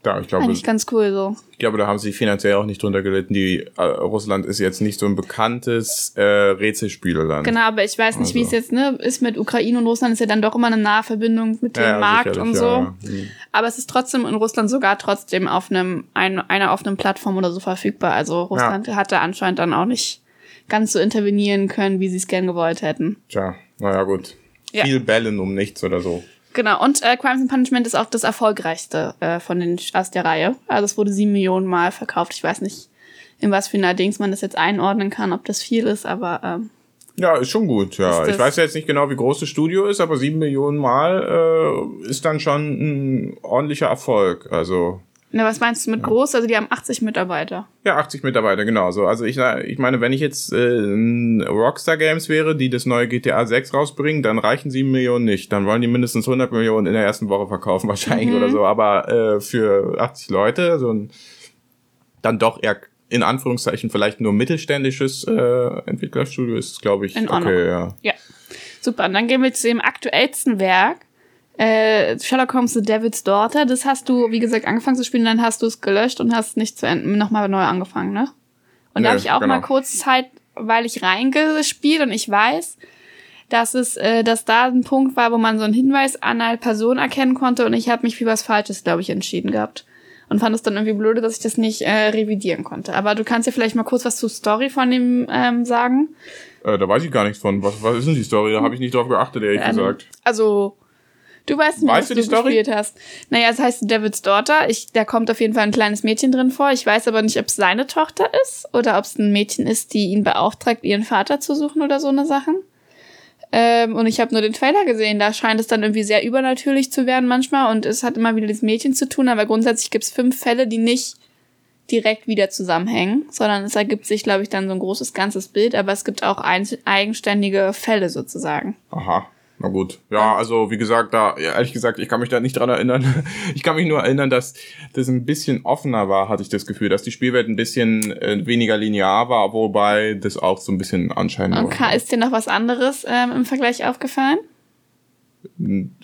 Da, ich glaube, eigentlich ganz cool so. ich glaube, da haben sie finanziell auch nicht drunter gelitten. Die äh, Russland ist jetzt nicht so ein bekanntes äh, Rätselspieleland. Genau, aber ich weiß nicht, wie es Also. jetzt ne, ist mit Ukraine und Russland. Ist ja dann doch immer eine nahe Verbindung mit dem Ja, ja, Markt und so. ja, ja. Mhm. Aber es ist trotzdem in Russland sogar trotzdem auf einem, ein, einer auf einem Plattform oder so verfügbar. Also Russland hatte anscheinend dann auch nicht ganz so intervenieren können, wie sie es gern gewollt hätten. Tja, naja, gut. Ja. Viel Bellen um nichts oder so. Genau, und äh, Crimes and Punishment ist auch das erfolgreichste äh, von den aus der Reihe. Also es wurde sieben Millionen Mal verkauft. Ich weiß nicht, in was für einer Dings man das jetzt einordnen kann, ob das viel ist, aber ähm, Ja, ist schon gut, ja. Ich weiß jetzt nicht genau, wie groß das Studio ist, aber sieben Millionen Mal äh, ist dann schon ein ordentlicher Erfolg. Also, na, was meinst du mit groß? Also die haben 80 Mitarbeiter. ja, 80 Mitarbeiter, genau so. Also ich, ich meine, wenn ich jetzt äh, Rockstar Games wäre, die das neue GTA 6 rausbringen, dann reichen sieben Millionen nicht. Dann wollen die mindestens 100 Millionen in der ersten Woche verkaufen, wahrscheinlich oder so. Aber äh, für 80 Leute, so ein dann doch eher in Anführungszeichen vielleicht nur mittelständisches äh, Entwicklerstudio ist, glaube ich, In Ordnung. okay, ja. Ja, super. Und dann gehen wir zu dem aktuellsten Werk. Äh, Sherlock Holmes The Devil's Daughter. Das hast du, wie gesagt, angefangen zu spielen, dann hast du es gelöscht und hast nicht zu Ende nochmal neu angefangen, ne? Und da Nee, habe ich auch genau. mal kurz Zeit, weil ich reingespielt und ich weiß, dass es, äh, dass da ein Punkt war, wo man so einen Hinweis an eine Person erkennen konnte und ich habe mich für was Falsches, glaube ich, entschieden gehabt. Und fand es dann irgendwie blöde, dass ich das nicht äh, revidieren konnte. Aber du kannst ja vielleicht mal kurz was zur Story von dem ähm, sagen. Äh, da weiß ich gar nichts von. Was, was ist denn die Story? Da habe ich nicht drauf geachtet, ehrlich Ähm, gesagt. Also, du weißt nicht, Weißt was du du, die Story? gespielt hast. Naja, es heißt David's Daughter. Ich, da kommt auf jeden Fall ein kleines Mädchen drin vor. Ich weiß aber nicht, ob es seine Tochter ist oder ob es ein Mädchen ist, die ihn beauftragt, ihren Vater zu suchen oder so eine Sachen. Ähm, und ich habe nur den Trailer gesehen. Da scheint es dann irgendwie sehr übernatürlich zu werden manchmal. Und es hat immer wieder das Mädchen zu tun. Aber grundsätzlich gibt es fünf Fälle, die nicht direkt wieder zusammenhängen, sondern es ergibt sich, glaube ich, dann so ein großes ganzes Bild. Aber es gibt auch eigenständige Fälle sozusagen. Aha. Na gut. Ja, also wie gesagt, da, ja, ehrlich gesagt, ich kann mich da nicht dran erinnern. Ich kann mich nur erinnern, dass das ein bisschen offener war, hatte ich das Gefühl, dass die Spielwelt ein bisschen äh, weniger linear war, wobei das auch so ein bisschen anscheinend Und Ka- ist dir noch was anderes ähm, im Vergleich aufgefallen?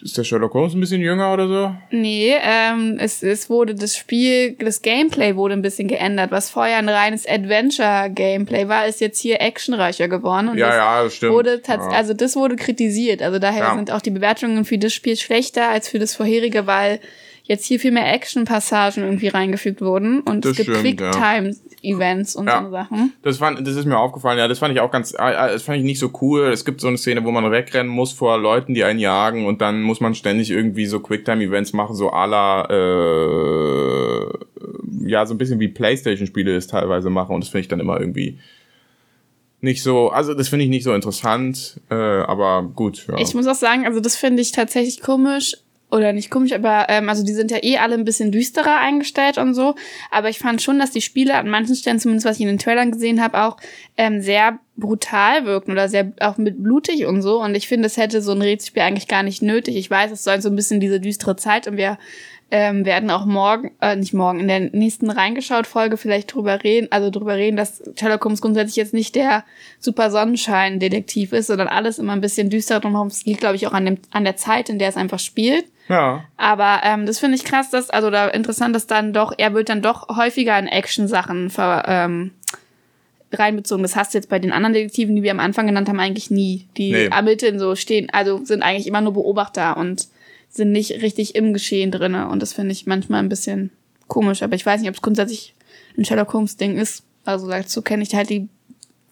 Ist der Sherlock Holmes ein bisschen jünger oder so? Nee, ähm, es, es wurde das Spiel, das Gameplay wurde ein bisschen geändert. Was vorher ein reines Adventure-Gameplay war, ist jetzt hier actionreicher geworden. Und Ja, das ja, das stimmt. Wurde Ja. Also das wurde kritisiert. Also daher Ja. sind auch die Bewertungen für das Spiel schlechter als für das vorherige, weil jetzt hier viel mehr Action-Passagen irgendwie reingefügt wurden. Und Das es gibt stimmt, ja. Quick-Time-Events und Ja. so Sachen. Das, fand, das ist mir aufgefallen, ja, das fand ich auch ganz, äh, äh, das fand ich nicht so cool. Es gibt so eine Szene, wo man wegrennen muss vor Leuten, die einen jagen und dann muss man ständig irgendwie so Quicktime-Events machen, so à la, äh, ja, so ein bisschen wie Playstation-Spiele es teilweise machen und das finde ich dann immer irgendwie nicht so, also das finde ich nicht so interessant, äh, aber gut, ja. Ich muss auch sagen, also das finde ich tatsächlich komisch. Oder nicht komisch, aber ähm, also die sind ja eh alle ein bisschen düsterer eingestellt und so. Aber ich fand schon, dass die Spiele an manchen Stellen, zumindest was ich in den Trailern gesehen habe, auch ähm, sehr brutal wirken oder sehr auch mit blutig und so. Und ich finde, es hätte so ein Rätselspiel eigentlich gar nicht nötig. Ich weiß, es soll so ein bisschen diese düstere Zeit und wir ähm, werden auch morgen, äh, nicht morgen, in der nächsten Reingeschaut-Folge vielleicht drüber reden, also drüber reden, dass Sherlock Holmes grundsätzlich jetzt nicht der super Sonnenschein-Detektiv ist, sondern alles immer ein bisschen düsterer drumherum. Es liegt, glaube ich, auch an, dem, an der Zeit, in der es einfach spielt. Ja. Aber ähm, das finde ich krass, dass, also da interessant, dass dann doch, er wird dann doch häufiger in Action-Sachen ver, ähm, reinbezogen. Das hast du jetzt bei den anderen Detektiven, die wir am Anfang genannt haben, eigentlich nie. Die Nee. ermitteln so, stehen, also sind eigentlich immer nur Beobachter und sind nicht richtig im Geschehen drinne. Und das finde ich manchmal ein bisschen komisch. Aber ich weiß nicht, ob es grundsätzlich ein Sherlock Holmes-Ding ist. Also dazu kenne ich halt die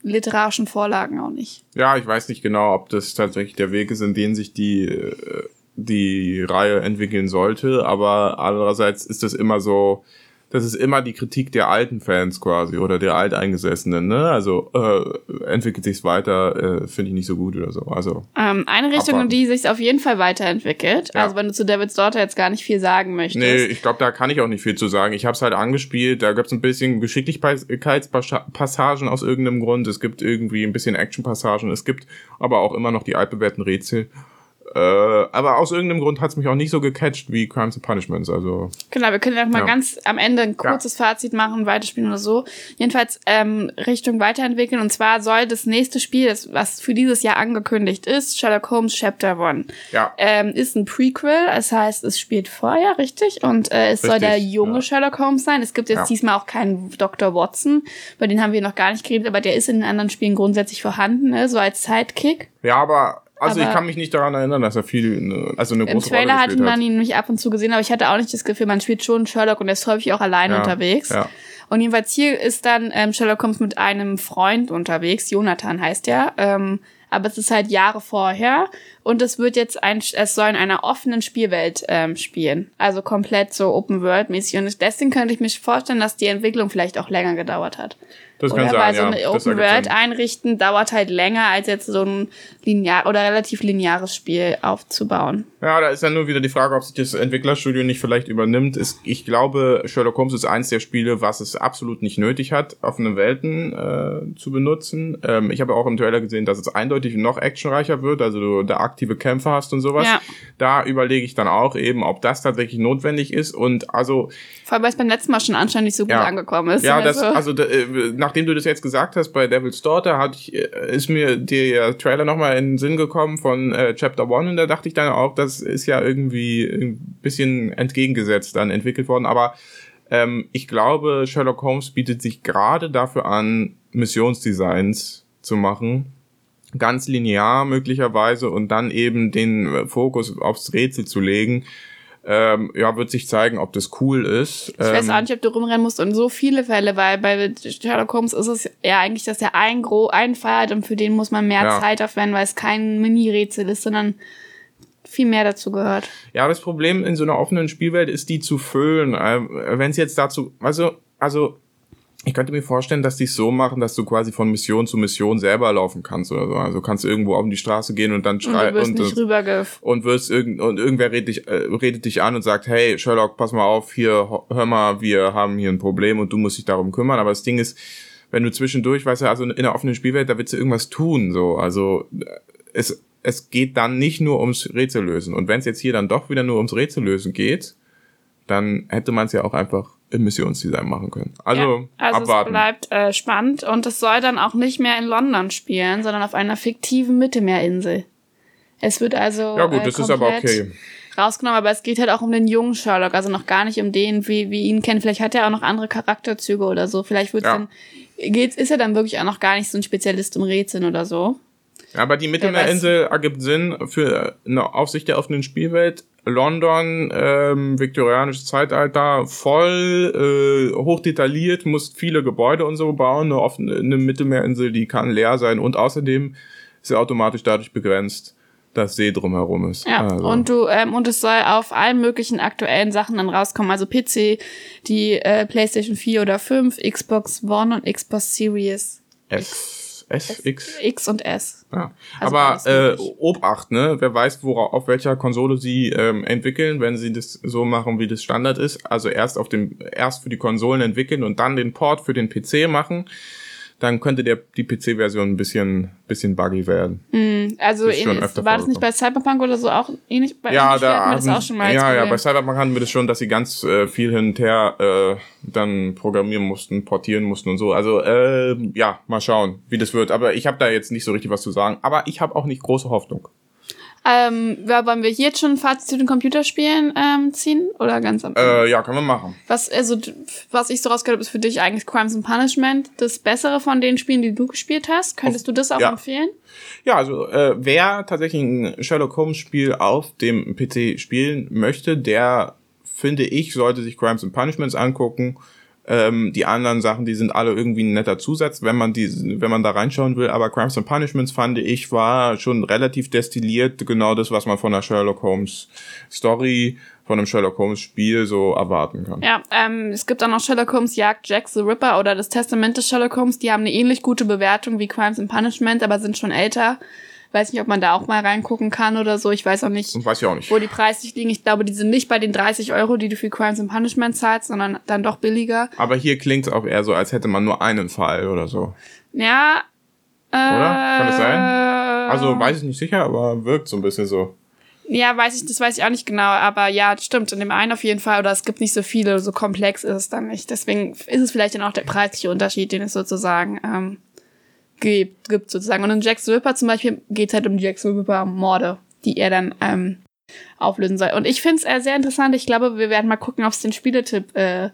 literarischen Vorlagen auch nicht. Ja, ich weiß nicht genau, ob das tatsächlich der Weg ist, in den sich die, äh, die Reihe entwickeln sollte, aber andererseits ist das immer so, das ist immer die Kritik der alten Fans quasi oder der Alteingesessenen, ne? Also äh, entwickelt sich's weiter, äh, finde ich nicht so gut oder so. Also Ähm, eine Richtung, in Abwarten. die sich auf jeden Fall weiterentwickelt. Ja. Also wenn du zu Davids Daughter jetzt gar nicht viel sagen möchtest. Nee, ich glaube, da kann ich auch nicht viel zu sagen. Ich habe es halt angespielt, da gibt's ein bisschen Geschicklichkeitspassagen aus irgendeinem Grund. Es gibt irgendwie ein bisschen Actionpassagen. Es gibt aber auch immer noch die altbewährten Rätsel. Äh, aber aus irgendeinem Grund hat's mich auch nicht so gecatcht wie Crimes and Punishments. Also Genau, wir können ja mal Ja. ganz am Ende ein kurzes Fazit machen, weiterspielen oder so. Jedenfalls ähm, Richtung weiterentwickeln. Und zwar soll das nächste Spiel, das, was für dieses Jahr angekündigt ist, Sherlock Holmes Chapter One, ja, ähm, ist ein Prequel. Das heißt, es spielt vorher, richtig? Und äh, es soll Richtig, der junge ja. Sherlock Holmes sein. Es gibt jetzt Ja. diesmal auch keinen Dr. Watson, über den haben wir noch gar nicht geredet, aber der ist in den anderen Spielen grundsätzlich vorhanden, ne? so als Sidekick. ja, aber also Aber- ich kann mich nicht daran erinnern, dass er viel, ne, also eine Im große Trailer Rolle hat gespielt man hat. ihn nämlich ab und zu gesehen, aber ich hatte auch nicht das Gefühl, man spielt schon Sherlock und er ist häufig auch alleine Ja, unterwegs. ja. Und jedenfalls hier ist dann ähm, Sherlock Holmes mit einem Freund unterwegs, Jonathan heißt er. Ähm, aber es ist halt Jahre vorher und es wird jetzt ein, es soll in einer offenen Spielwelt ähm, spielen. Also komplett so Open World mäßig. Und deswegen könnte ich mir vorstellen, dass die Entwicklung vielleicht auch länger gedauert hat. Das Oder kann sein, weil so ja. eine Das Open World einrichten dauert halt länger als jetzt so ein linear oder relativ lineares Spiel aufzubauen. Ja, da ist ja nur wieder die Frage, ob sich das Entwicklerstudio nicht vielleicht übernimmt. Ist, ich glaube, Sherlock Holmes ist eins der Spiele, was es absolut nicht nötig hat, offene Welten äh, zu benutzen. Ähm, ich habe auch im Trailer gesehen, dass es eindeutig noch actionreicher wird, also du da aktive Kämpfe hast und sowas. Ja. Da überlege ich dann auch eben, ob das tatsächlich notwendig ist. Und also Vor allem, weil es beim letzten Mal schon anscheinend nicht so gut Ja. angekommen ist. Ja, das, Also- also da, äh, nachdem du das jetzt gesagt hast bei Devil's Daughter, hatte ich, äh, ist mir der Trailer nochmal in den Sinn gekommen von äh, Chapter One und da dachte ich dann auch, das ist ja irgendwie ein bisschen entgegengesetzt dann entwickelt worden, aber ähm, ich glaube, Sherlock Holmes bietet sich gerade dafür an, Missionsdesigns zu machen, ganz linear möglicherweise und dann eben den äh, Fokus aufs Rätsel zu legen. Ähm, ja, wird sich zeigen, ob das cool ist. Ich weiß ähm, auch nicht, ob du rumrennen musst und so viele Fälle, weil bei Sherlock Holmes ist es ja eigentlich, dass er einen, gro einen Fall hat und für den muss man mehr Ja. Zeit aufwenden, weil es kein Mini-Rätsel ist, sondern viel mehr dazu gehört. Ja, das Problem in so einer offenen Spielwelt ist, die zu füllen. Ähm, Wenn es jetzt dazu, also, also, ich könnte mir vorstellen, dass die es so machen, dass du quasi von Mission zu Mission selber laufen kannst oder so. Also kannst du irgendwo auf die Straße gehen und dann schreien und, und, und wirst irgend, und irgendwer redet dich, äh, redet dich an und sagt, hey, Sherlock, pass mal auf, hier, hör mal, wir haben hier ein Problem und du musst dich darum kümmern. Aber das Ding ist, wenn du zwischendurch, weißt du, also in der offenen Spielwelt, da willst du irgendwas tun, so. Also, äh, es, es geht dann nicht nur ums Rätsellösen. Und wenn es jetzt hier dann doch wieder nur ums Rätsellösen geht, dann hätte man es ja auch einfach Missionsdesign machen können. Also, ja, also abwarten. es bleibt äh, spannend und es soll dann auch nicht mehr in London spielen, sondern auf einer fiktiven Mittelmeerinsel. Es wird also ja gut, äh, das ist aber okay. rausgenommen, aber es geht halt auch um den jungen Sherlock, also noch gar nicht um den, wie wir ihn kennen. Vielleicht hat er auch noch andere Charakterzüge oder so. Vielleicht wird's Ja. dann geht, ist er dann wirklich auch noch gar nicht so ein Spezialist im Rätseln oder so. Aber die Mittelmeerinsel ergibt Sinn für eine Aufsicht der offenen Spielwelt. London, ähm, viktorianisches Zeitalter, voll äh, hochdetailliert, muss viele Gebäude und so bauen. Eine, offene, eine Mittelmeerinsel, die kann leer sein und außerdem ist sie automatisch dadurch begrenzt, dass See drumherum ist. Ja, Also, und du ähm, und es soll auf allen möglichen aktuellen Sachen dann rauskommen, also PC, die äh, PlayStation 4 oder 5, Xbox One und Xbox Series S, S, X. X und S. Ja. Also Aber äh. Obacht, ne? Wer weiß, worauf, auf welcher Konsole sie ähm, entwickeln, wenn sie das so machen, wie das Standard ist. Also erst auf dem, erst für die Konsolen entwickeln und dann den Port für den PC machen. Dann könnte der, die PC-Version ein bisschen, bisschen buggy werden. Mm, also ähnlich- war das nicht bei Cyberpunk oder so auch ähnlich? Bei Ja, da hatten wir das auch schon mal. ja, ja, bei Cyberpunk hatten wir das schon, dass sie ganz äh, viel hin und her äh, dann programmieren mussten, portieren mussten und so. Also äh, ja, mal schauen, wie das wird. Aber ich habe da jetzt nicht so richtig was zu sagen. Aber ich habe auch nicht große Hoffnung. Ähm, ja, wollen wir hier jetzt schon ein Fazit zu den Computerspielen ähm, ziehen? Oder ganz am Äh, ja, können wir machen. Was, also, was ich so rausgehört habe, ist für dich eigentlich Crimes and Punishment das Bessere von den Spielen, die du gespielt hast. Könntest du das auch ja. empfehlen? Ja, also äh, wer tatsächlich ein Sherlock Holmes Spiel auf dem PC spielen möchte, der finde ich sollte sich Crimes and Punishments angucken. Ähm, die anderen Sachen, die sind alle irgendwie ein netter Zusatz, wenn man die, wenn man da reinschauen will. Aber Crimes and Punishments fand ich war schon relativ destilliert, genau das, was man von einer Sherlock Holmes Story, von einem Sherlock Holmes Spiel so erwarten kann. Ja, ähm, es gibt auch noch Sherlock Holmes Jagd Jack the Ripper oder das Testament des Sherlock Holmes. Die haben eine ähnlich gute Bewertung wie Crimes and Punishment, aber sind schon älter. Weiß nicht, ob man da auch mal reingucken kann oder so. Ich weiß auch nicht, weiß ich auch nicht. wo die preislich liegen. Ich glaube, die sind nicht bei den 30 Euro, die du für Crimes and Punishment zahlst, sondern dann doch billiger. Aber hier klingt es auch eher so, als hätte man nur einen Fall oder so. Ja. Äh, Oder? Kann das sein? Also weiß ich nicht sicher, aber wirkt so ein bisschen so. Ja, weiß ich, das weiß ich auch nicht genau, aber ja, das stimmt. In dem einen auf jeden Fall, oder es gibt nicht so viele, so komplex ist es dann nicht. Deswegen ist es vielleicht dann auch der preisliche Unterschied, den es sozusagen ähm, gibt, gibt sozusagen. Und in Jack Ripper zum Beispiel geht es halt um die Jack the Ripper Morde, die er dann ähm, auflösen soll. Und ich finde es äh, sehr interessant. Ich glaube, wir werden mal gucken, ob es den Spieletipp äh,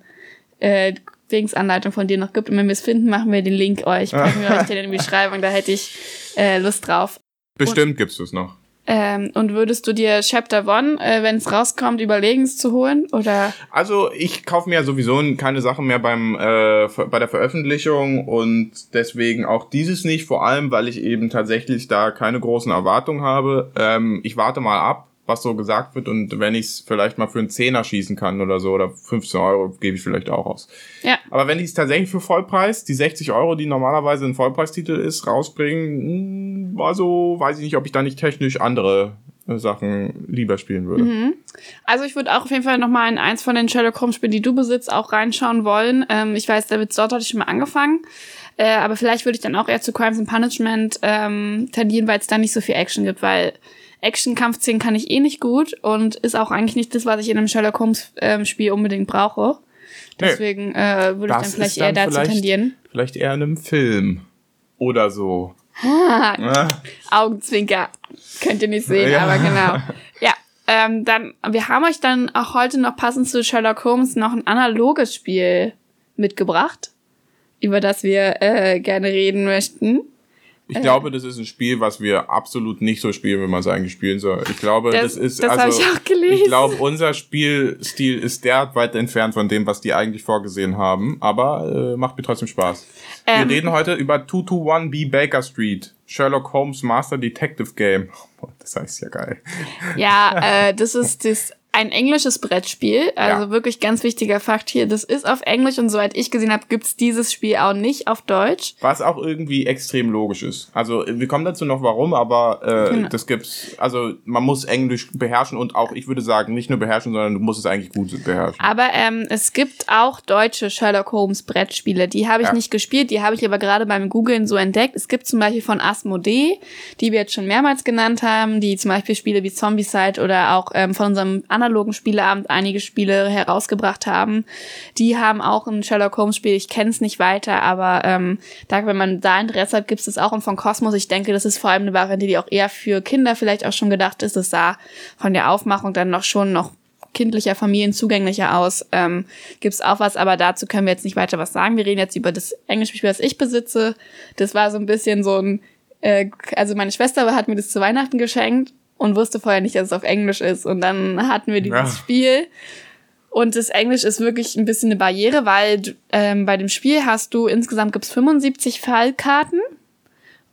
äh, Dingsanleitung von dir noch gibt. Und wenn wir es finden, machen wir den Link euch, packen wir euch den in die Beschreibung. Da hätte ich äh, Lust drauf. Bestimmt gibt's das noch. Ähm, und würdest du dir Chapter One, äh, wenn es rauskommt, überlegen, es zu holen? Oder? Also ich kaufe mir ja sowieso keine Sachen mehr beim äh, bei der Veröffentlichung und deswegen auch dieses nicht, vor allem weil ich eben tatsächlich da keine großen Erwartungen habe. Ähm, ich warte mal ab, was so gesagt wird und wenn ich es vielleicht mal für einen Zehner schießen kann oder so oder 15 Euro gebe ich vielleicht auch aus. Ja. Aber wenn die es tatsächlich für Vollpreis, die 60 Euro, die normalerweise ein Vollpreistitel ist, rausbringen, mh, also weiß ich nicht, ob ich da nicht technisch andere äh, Sachen lieber spielen würde. Also ich würde auch auf jeden Fall nochmal in eins von den Sherlock Holmes Spielen, die du besitzt, auch reinschauen wollen. Ähm, ich weiß, David Stott hatte ich schon mal angefangen. Äh, aber vielleicht würde ich dann auch eher zu Crimes and Punishment ähm, tendieren, weil es da nicht so viel Action gibt, weil Action-Kampfszenen kann ich eh nicht gut und ist auch eigentlich nicht das, was ich in einem Sherlock Holmes ähm, Spiel unbedingt brauche. Deswegen äh, würde ich dann vielleicht ist eher dann dazu vielleicht- tendieren. Vielleicht eher in einem Film oder so. Augenzwinker. Könnt ihr nicht sehen, Ja. aber genau. Ja, ähm, dann, wir haben euch dann auch heute noch passend zu Sherlock Holmes noch ein analoges Spiel mitgebracht, über das wir äh, gerne reden möchten. Ich glaube, das ist ein Spiel, was wir absolut nicht so spielen, wie man es eigentlich spielen soll. Ich glaube, Das- das, ist das also. ich auch gelesen. Ich glaube, unser Spielstil ist derart weit entfernt von dem, was die eigentlich vorgesehen haben. Aber äh, macht mir trotzdem Spaß. Ähm. wir reden heute über 221B Baker Street, Sherlock Holmes Master Detective Game. Das heißt ja geil. Ja, äh, das ist das ein englisches Brettspiel, also Ja. wirklich ganz wichtiger Fakt hier. Das ist auf Englisch und soweit ich gesehen habe, gibt's dieses Spiel auch nicht auf Deutsch. Was auch irgendwie extrem logisch ist. Also wir kommen dazu noch warum, aber äh, Genau. das gibt's. Also man muss Englisch beherrschen und auch, ich würde sagen, nicht nur beherrschen, sondern du musst es eigentlich gut beherrschen. Aber ähm, es gibt auch deutsche Sherlock Holmes Brettspiele. Die habe ich Ja. nicht gespielt, die habe ich aber gerade beim Googlen so entdeckt. Es gibt zum Beispiel von Asmodee, die wir jetzt schon mehrmals genannt haben, die zum Beispiel Spiele wie Zombicide oder auch ähm, von unserem analogen Spieleabend einige Spiele herausgebracht haben. Die haben auch ein Sherlock Holmes Spiel. Ich kenne es nicht weiter, aber ähm, da, wenn man da Interesse hat, gibt es das auch. Und von Cosmos, ich denke, das ist vor allem eine Variante, die auch eher für Kinder vielleicht auch schon gedacht ist. Das sah von der Aufmachung dann noch schon noch kindlicher, familienzugänglicher aus. Ähm, gibt's auch was, aber dazu können wir jetzt nicht weiter was sagen. Wir reden jetzt über das englische Spiel, was ich besitze. Das war so ein bisschen so ein, äh, also meine Schwester hat mir das zu Weihnachten geschenkt und wusste vorher nicht, dass es auf Englisch ist. Und dann hatten wir dieses Ja. Spiel. Und das Englisch ist wirklich ein bisschen eine Barriere, weil ähm, bei dem Spiel hast du, insgesamt gibt's 75 Fallkarten.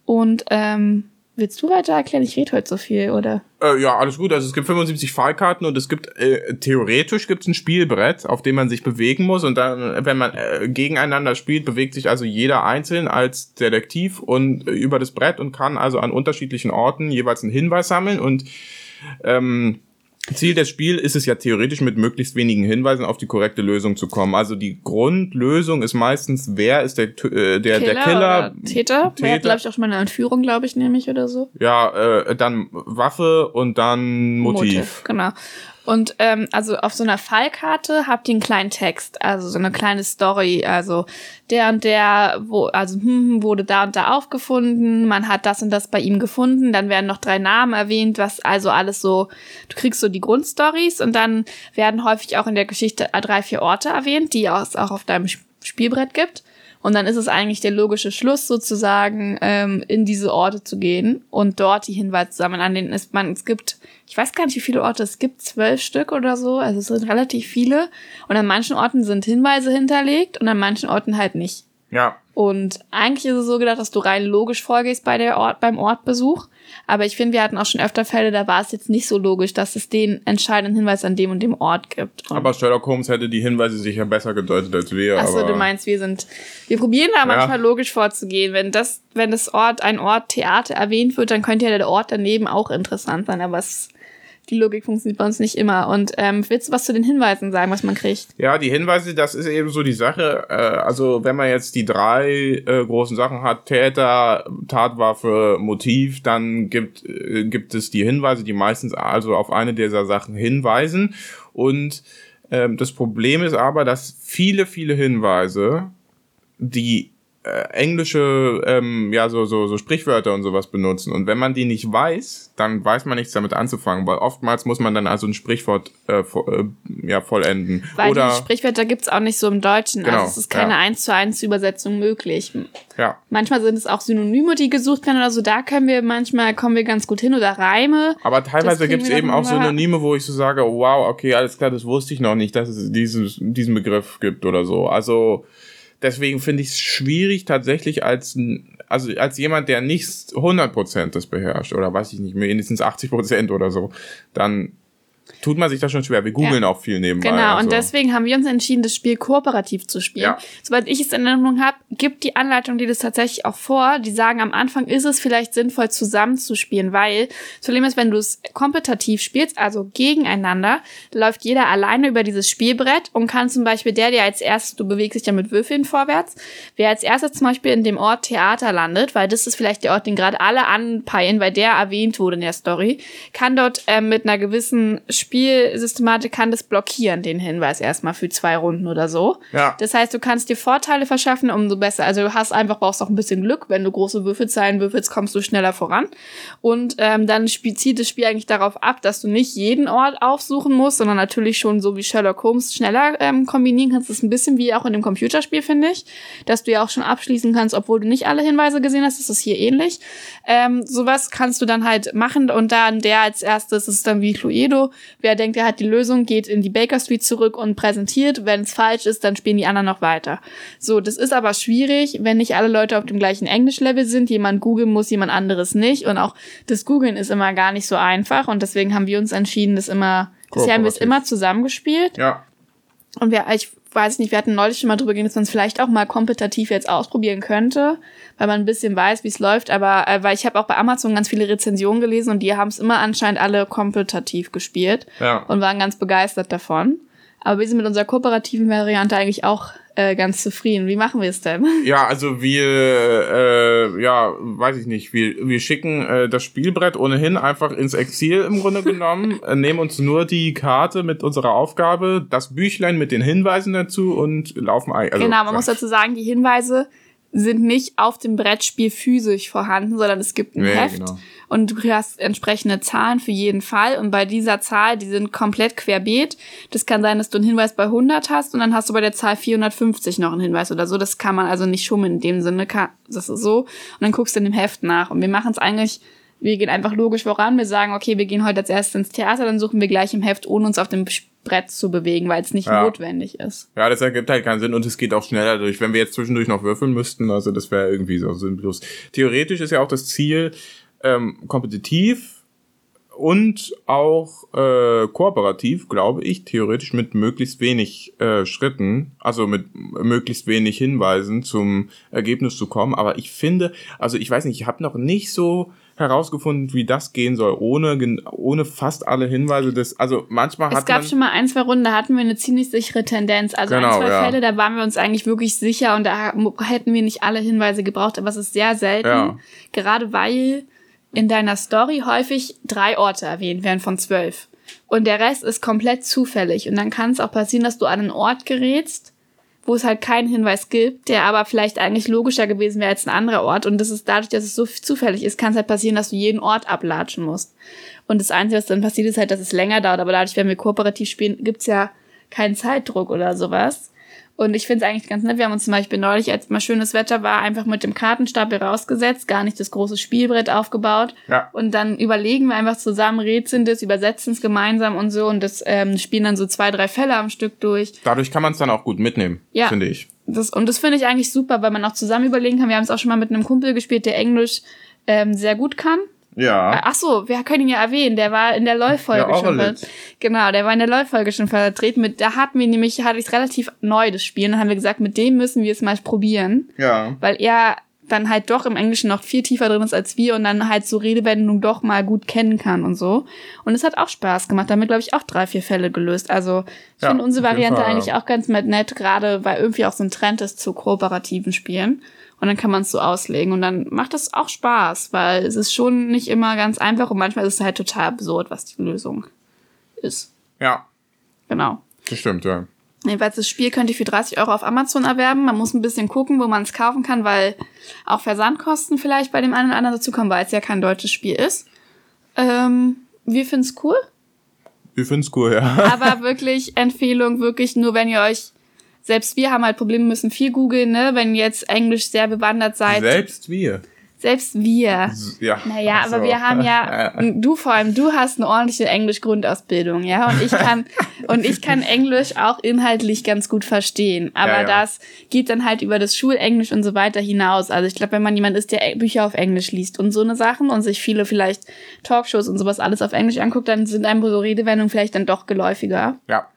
Und ähm, willst du weiter erklären? Ich rede heute so viel, oder? Äh, ja, alles gut. Also es gibt 75 Fallkarten und es gibt äh, theoretisch gibt's ein Spielbrett, auf dem man sich bewegen muss und dann, wenn man äh, gegeneinander spielt, bewegt sich also jeder einzeln als Detektiv und äh, über das Brett und kann also an unterschiedlichen Orten jeweils einen Hinweis sammeln und ähm, Ziel des Spiels ist es ja theoretisch mit möglichst wenigen Hinweisen auf die korrekte Lösung zu kommen. Also die Grundlösung ist meistens, wer ist der äh, der Killer. Der Killer Täter. Täter. hat, glaube ich, auch schon mal eine Entführung, glaube ich, nämlich oder so. Ja, äh, dann Waffe und dann Motiv. Motiv genau. Und ähm, also auf so einer Fallkarte habt ihr einen kleinen Text, also so eine kleine Story. Also der und der, wo, also hm, hm, wurde da und da aufgefunden, man hat das und das bei ihm gefunden, dann werden noch drei Namen erwähnt, was also alles so, du kriegst so die Grundstories und dann werden häufig auch in der Geschichte drei, vier Orte erwähnt, die es auch auf deinem Spielbrett gibt. Und dann ist es eigentlich der logische Schluss sozusagen, ähm, in diese Orte zu gehen und dort die Hinweise sammeln, an denen ist man, es gibt, ich weiß gar nicht, wie viele Orte es gibt, zwölf Stück oder so, also es sind relativ viele. Und an manchen Orten sind Hinweise hinterlegt und an manchen Orten halt nicht. Ja. Und eigentlich ist es so gedacht, dass du rein logisch vorgehst bei der Ort, beim Ortbesuch. Aber ich finde, wir hatten auch schon öfter Fälle, da war es jetzt nicht so logisch, dass es den entscheidenden Hinweis an dem und dem Ort gibt. Und aber Sherlock Holmes hätte die Hinweise sicher besser gedeutet als wir. Achso, du meinst, wir sind, wir probieren da ja. manchmal logisch vorzugehen. Wenn das, wenn das Ort, ein Ort Theater erwähnt wird, dann könnte ja der Ort daneben auch interessant sein, aber es die Logik funktioniert bei uns nicht immer. Und ähm, willst du was zu den Hinweisen sagen, was man kriegt? Ja, die Hinweise, das ist eben so die Sache. Äh, also wenn man jetzt die drei äh, großen Sachen hat, Täter, Tatwaffe, Motiv, dann gibt, äh, gibt es die Hinweise, die meistens also auf eine dieser Sachen hinweisen. Und ähm, das Problem ist aber, dass viele, viele Hinweise, die englische, ähm, ja, so, so, so Sprichwörter und sowas benutzen. Und wenn man die nicht weiß, dann weiß man nichts damit anzufangen, weil oftmals muss man dann also ein Sprichwort äh, vo, äh, ja, vollenden. Weil Oder, die Sprichwörter gibt's auch nicht so im Deutschen. Also genau, also es ist keine eins ja. zu eins Übersetzung möglich. Ja. Manchmal sind es auch Synonyme, die gesucht werden oder so. Da können wir manchmal, kommen wir ganz gut hin oder Reime. Aber teilweise gibt's eben auch Synonyme, wo ich so sage, wow, okay, alles klar, das wusste ich noch nicht, dass es diesen, diesen Begriff gibt oder so. Also, Deswegen finde ich es schwierig, tatsächlich als, also als jemand, der nicht 100% das beherrscht, oder weiß ich nicht, mindestens 80% oder so, dann tut man sich das schon schwer. Wir googeln ja. auch viel nebenbei. Genau, also. und deswegen haben wir uns entschieden, das Spiel kooperativ zu spielen. Ja. Sobald ich es in Erinnerung habe, gibt die Anleitung dir das tatsächlich auch vor. Die sagen, am Anfang ist es vielleicht sinnvoll, zusammen zu spielen, weil das Problem ist, wenn du es kompetitiv spielst, also gegeneinander, läuft jeder alleine über dieses Spielbrett und kann zum Beispiel der, der als erstes, du bewegst dich ja mit Würfeln vorwärts, wer als erstes zum Beispiel in dem Ort Theater landet, weil das ist vielleicht der Ort, den gerade alle anpeilen, weil der erwähnt wurde in der Story, kann dort äh, mit einer gewissen Spielsystematik kann das blockieren, den Hinweis erstmal für zwei Runden oder so. Ja. Das heißt, du kannst dir Vorteile verschaffen, umso besser. Also du hast einfach, brauchst auch ein bisschen Glück. Wenn du große Würfelzahlen würfelst, kommst du schneller voran. Und ähm, dann zieht das Spiel eigentlich darauf ab, dass du nicht jeden Ort aufsuchen musst, sondern natürlich schon so wie Sherlock Holmes schneller ähm, kombinieren kannst. Das ist ein bisschen wie auch in dem Computerspiel, finde ich. Dass du ja auch schon abschließen kannst, obwohl du nicht alle Hinweise gesehen hast. Das ist hier ähnlich. Ähm, sowas kannst du dann halt machen und dann der als erstes ist dann wie Cluedo, Wer denkt, er hat die Lösung, geht in die Baker Street zurück und präsentiert. Wenn es falsch ist, dann spielen die anderen noch weiter. So, das ist aber schwierig, wenn nicht alle Leute auf dem gleichen Englischlevel sind. Jemand googeln muss, jemand anderes nicht. Und auch das Googeln ist immer gar nicht so einfach. Und deswegen haben wir uns entschieden, das immer, bisher haben wir es immer zusammengespielt. Ja. Und wir, ich weiß nicht, wir hatten neulich schon mal drüber geredet, dass man es vielleicht auch mal kompetitiv jetzt ausprobieren könnte, weil man ein bisschen weiß, wie es läuft. Aber äh, weil ich habe auch bei Amazon ganz viele Rezensionen gelesen und die haben es immer anscheinend alle kompetitiv gespielt ja. und waren ganz begeistert davon. Aber wir sind mit unserer kooperativen Variante eigentlich auch äh, ganz zufrieden. Wie machen wir es denn? Ja, also wir, äh, ja, weiß ich nicht, wir, wir schicken äh, das Spielbrett ohnehin einfach ins Exil im Grunde genommen, äh, nehmen uns nur die Karte mit unserer Aufgabe, das Büchlein mit den Hinweisen dazu und laufen ein. Also, genau, man muss dazu sagen, die Hinweise sind nicht auf dem Brettspiel physisch vorhanden, sondern es gibt ein nee, Heft genau. Und du hast entsprechende Zahlen für jeden Fall und bei dieser Zahl, die sind komplett querbeet. Das kann sein, dass du einen Hinweis bei 100 hast und dann hast du bei der Zahl 450 noch einen Hinweis oder so. Das kann man also nicht schummeln in dem Sinne, das ist so. Und dann guckst du in dem Heft nach und wir machen es eigentlich wir gehen einfach logisch voran. Wir sagen, okay, wir gehen heute als erstes ins Theater, dann suchen wir gleich im Heft, ohne uns auf dem Brett zu bewegen, weil es nicht ja. notwendig ist. Ja, das ergibt halt keinen Sinn und es geht auch schneller durch. Wenn wir jetzt zwischendurch noch würfeln müssten, also das wäre irgendwie so sinnlos. Theoretisch ist ja auch das Ziel, ähm, kompetitiv und auch äh, kooperativ, glaube ich, theoretisch mit möglichst wenig äh, Schritten, also mit möglichst wenig Hinweisen zum Ergebnis zu kommen. Aber ich finde, also ich weiß nicht, ich habe noch nicht so herausgefunden, wie das gehen soll, ohne, ohne fast alle Hinweise des, also manchmal Es hat gab man, schon mal ein, zwei Runden, da hatten wir eine ziemlich sichere Tendenz. Also Genau, ein, zwei ja. Fälle, da waren wir uns eigentlich wirklich sicher und da hätten wir nicht alle Hinweise gebraucht, aber es ist sehr selten. Ja. Gerade weil in deiner Story häufig drei Orte erwähnt werden von zwölf. Und der Rest ist komplett zufällig. Und dann kann es auch passieren, dass du an einen Ort gerätst, wo es halt keinen Hinweis gibt, der aber vielleicht eigentlich logischer gewesen wäre als ein anderer Ort. Und das ist dadurch, dass es so zufällig ist, kann es halt passieren, dass du jeden Ort ablatschen musst. Und das Einzige, was dann passiert, ist halt, dass es länger dauert. Aber dadurch, wenn wir kooperativ spielen, gibt's ja keinen Zeitdruck oder sowas. Und ich finde es eigentlich ganz nett. Wir haben uns zum Beispiel neulich, als mal schönes Wetter war, einfach mit dem Kartenstapel rausgesetzt, gar nicht das große Spielbrett aufgebaut. Ja. Und dann überlegen wir einfach zusammen, rätseln das, übersetzen es gemeinsam und so und das ähm, spielen dann so zwei, drei Fälle am Stück durch. dadurch kann man es dann auch gut mitnehmen, Ja. finde ich. Das, und das finde ich eigentlich super, weil man auch zusammen überlegen kann. Wir haben es auch schon mal mit einem Kumpel gespielt, der Englisch ähm, sehr gut kann. Ja. Ach so, wir können ihn ja erwähnen. Der war in der LOL-Folge Ja, schon. Genau, der war in der LOL-Folge schon vertreten. Mit, da hatten wir nämlich, hatte ich relativ neu das Spiel. Und dann haben wir gesagt, mit dem müssen wir es mal probieren. Ja. Weil er dann halt doch im Englischen noch viel tiefer drin ist als wir und dann halt so Redewendungen doch mal gut kennen kann und so. Und es hat auch Spaß gemacht. Damit, glaube ich, auch drei, vier Fälle gelöst. Also ich Ja, finde unsere Variante Fall, eigentlich ja. auch ganz nett, gerade weil irgendwie auch so ein Trend ist zu kooperativen Spielen. Und dann kann man es so auslegen. Und dann macht das auch Spaß, weil es ist schon nicht immer ganz einfach und manchmal ist es halt total absurd, was die Lösung ist. Ja. Genau. Das stimmt, ja. Jedenfalls das Spiel könnt ihr für 30 Euro auf Amazon erwerben. Man muss ein bisschen gucken, wo man es kaufen kann, weil auch Versandkosten vielleicht bei dem einen oder anderen dazukommen, weil es ja kein deutsches Spiel ist. Ähm, wir finden's cool, Ich find's cool, ja. aber wirklich Empfehlung, wirklich nur wenn ihr euch, selbst wir haben halt Probleme, müssen viel googeln, ne? Wenn ihr jetzt Englisch sehr bewandert seid. Selbst wir. selbst wir. Ja. Naja, Ach so. aber wir haben ja, du vor allem, du hast eine ordentliche Englisch-Grundausbildung, ja, und ich kann, und ich kann Englisch auch inhaltlich ganz gut verstehen, aber Ja, ja. das geht dann halt über das Schulenglisch und so weiter hinaus. Also ich glaube, wenn man jemand ist, der Bücher auf Englisch liest und so eine Sachen und sich viele vielleicht Talkshows und sowas alles auf Englisch anguckt, dann sind einem so Redewendungen vielleicht dann doch geläufiger. Ja.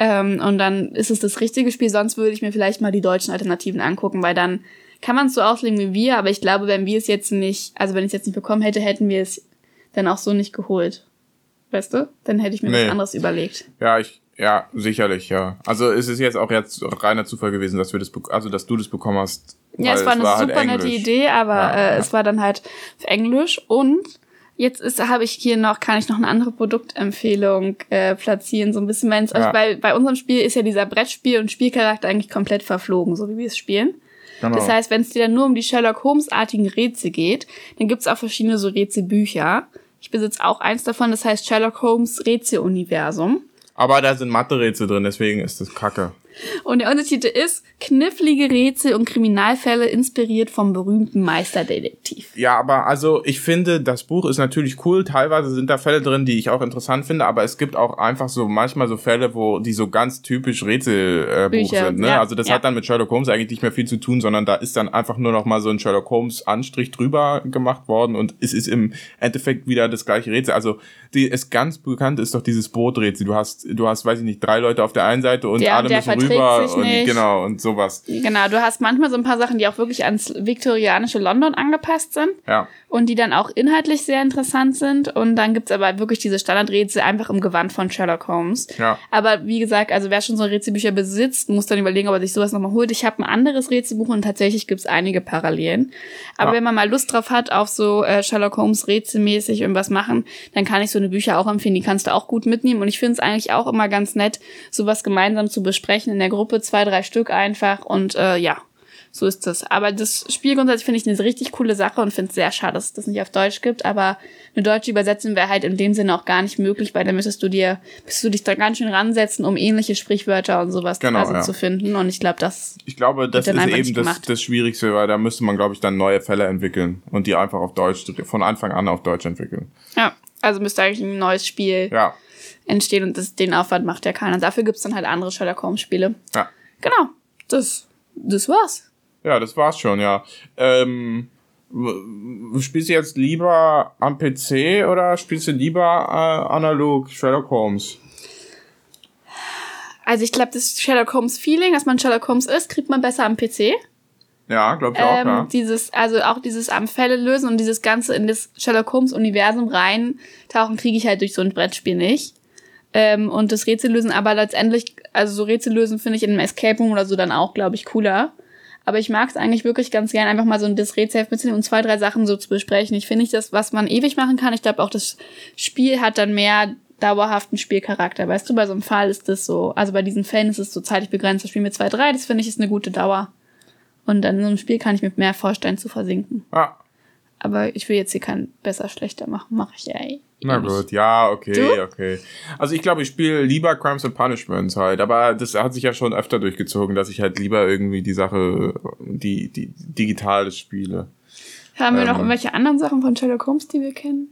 Ähm, und dann ist es das richtige Spiel. Sonst würde ich mir vielleicht mal die deutschen Alternativen angucken, weil dann kann man es so auslegen wie wir. Aber ich glaube, wenn wir es jetzt nicht, also wenn ich es jetzt nicht bekommen hätte, hätten wir es dann auch so nicht geholt. Weißt du? Dann hätte ich mir Nee. was anderes überlegt. Ja, ich, ja, sicherlich, ja. Also es ist jetzt auch jetzt reiner Zufall gewesen, dass wir das, also dass du das bekommen hast. Ja, es war eine halt super nette Englisch. Idee, aber Ja, äh, ja. es war dann halt auf Englisch und jetzt ist habe ich hier noch kann ich noch eine andere Produktempfehlung äh, platzieren so ein bisschen wenn also Ja. bei bei unserem Spiel ist ja dieser Brettspiel und Spielcharakter eigentlich komplett verflogen so wie wir es spielen Genau. Das heißt, wenn es dir dann nur um die Sherlock Holmes-artigen Rätsel geht, dann gibt's auch verschiedene so Rätselbücher. Ich besitze auch eins davon, das heißt Sherlock Holmes Rätseluniversum. Aber da sind Mathe-Rätsel drin, deswegen ist das kacke. Und der Untertitel ist Knifflige Rätsel und Kriminalfälle inspiriert vom berühmten Meisterdetektiv. Ja, aber also ich finde, das Buch ist natürlich cool. Teilweise sind da Fälle drin, die ich auch interessant finde, aber es gibt auch einfach so manchmal so Fälle, wo die so ganz typisch Rätselbuch äh, sind. Ne? ja, also das ja. hat dann mit Sherlock Holmes eigentlich nicht mehr viel zu tun, sondern da ist dann einfach nur noch mal so ein Sherlock Holmes Anstrich drüber gemacht worden und es ist im Endeffekt wieder das gleiche Rätsel. Also die ist ganz bekannt ist doch dieses Booträtsel. Du hast, du hast, weiß ich nicht, drei Leute auf der einen Seite und Der- alle müssen verträgt rüber und nicht. genau und sowas. Genau, du hast manchmal so ein paar Sachen, die auch wirklich ans viktorianische London angepasst sind. Ja. und die dann auch inhaltlich sehr interessant sind. Und dann gibt's aber wirklich diese Standardrätsel einfach im Gewand von Sherlock Holmes. Ja. Aber wie gesagt, also wer schon so Rätselbücher besitzt, muss dann überlegen, ob er sich sowas nochmal holt. Ich habe ein anderes Rätselbuch und tatsächlich gibt's einige Parallelen. Aber Ja. wenn man mal Lust drauf hat, auf so äh, Sherlock Holmes rätselmäßig irgendwas machen, dann kann ich so eine Bücher auch empfehlen. Die kannst du auch gut mitnehmen. Und ich finde es eigentlich auch immer ganz nett, sowas gemeinsam zu besprechen der Gruppe, zwei, drei Stück einfach. Und äh, ja, so ist das. Aber das Spiel grundsätzlich finde ich eine richtig coole Sache und finde es sehr schade, dass es das nicht auf Deutsch gibt. Aber eine deutsche Übersetzung wäre halt in dem Sinne auch gar nicht möglich, weil dann müsstest du dir, müsstest du dich da ganz schön ransetzen, um ähnliche Sprichwörter und sowas Genau, also ja. zu finden. Und ich glaube, das Ich glaube, das ist eben das, das Schwierigste, weil da müsste man, glaube ich, dann neue Fälle entwickeln und die einfach auf Deutsch, von Anfang an auf Deutsch entwickeln. ja, also müsste eigentlich ein neues Spiel Ja, entstehen und das, den Aufwand macht ja keiner. Dafür gibt's dann halt andere Sherlock Holmes Spiele. ja. Genau, das, das war's. Ja, das war's schon, ja. Ähm, spielst du jetzt lieber am PC oder spielst du lieber äh, analog Sherlock Holmes? Also ich glaube, das Sherlock Holmes Feeling, dass man Sherlock Holmes ist, kriegt man besser am PC. Ja, glaube ich auch, Ähm, ja. Dieses, also auch dieses am Fälle lösen und dieses Ganze in das Sherlock Holmes Universum reintauchen, kriege ich halt durch so ein Brettspiel nicht. Ähm, und das Rätsel lösen, aber letztendlich, also so Rätsel lösen finde ich in einem Escape Room oder so dann auch, glaube ich, cooler. Aber ich mag es eigentlich wirklich ganz gern, einfach mal so ein das Rätselheft mitzunehmen und zwei, drei Sachen so zu besprechen. Ich finde nicht das, was man ewig machen kann. Ich glaube auch, das Spiel hat dann mehr dauerhaften Spielcharakter. Weißt du, bei so einem Fall ist das so, also bei diesen Fällen ist es so zeitlich begrenzt. Das Spiel mit zwei, drei, das finde ich ist eine gute Dauer. Und an so einem Spiel kann ich mir mehr vorstellen zu versinken. Ah, Aber ich will jetzt hier kein besser, schlechter machen. Mache ich ja eh. Na nicht. gut, ja, okay, Du? okay. Also ich glaube, ich spiele lieber Crimes and Punishments halt, aber das hat sich ja schon öfter durchgezogen, dass ich halt lieber irgendwie die Sache, die, die digitales spiele. Haben wir noch Ähm. irgendwelche anderen Sachen von Sherlock Holmes, die wir kennen?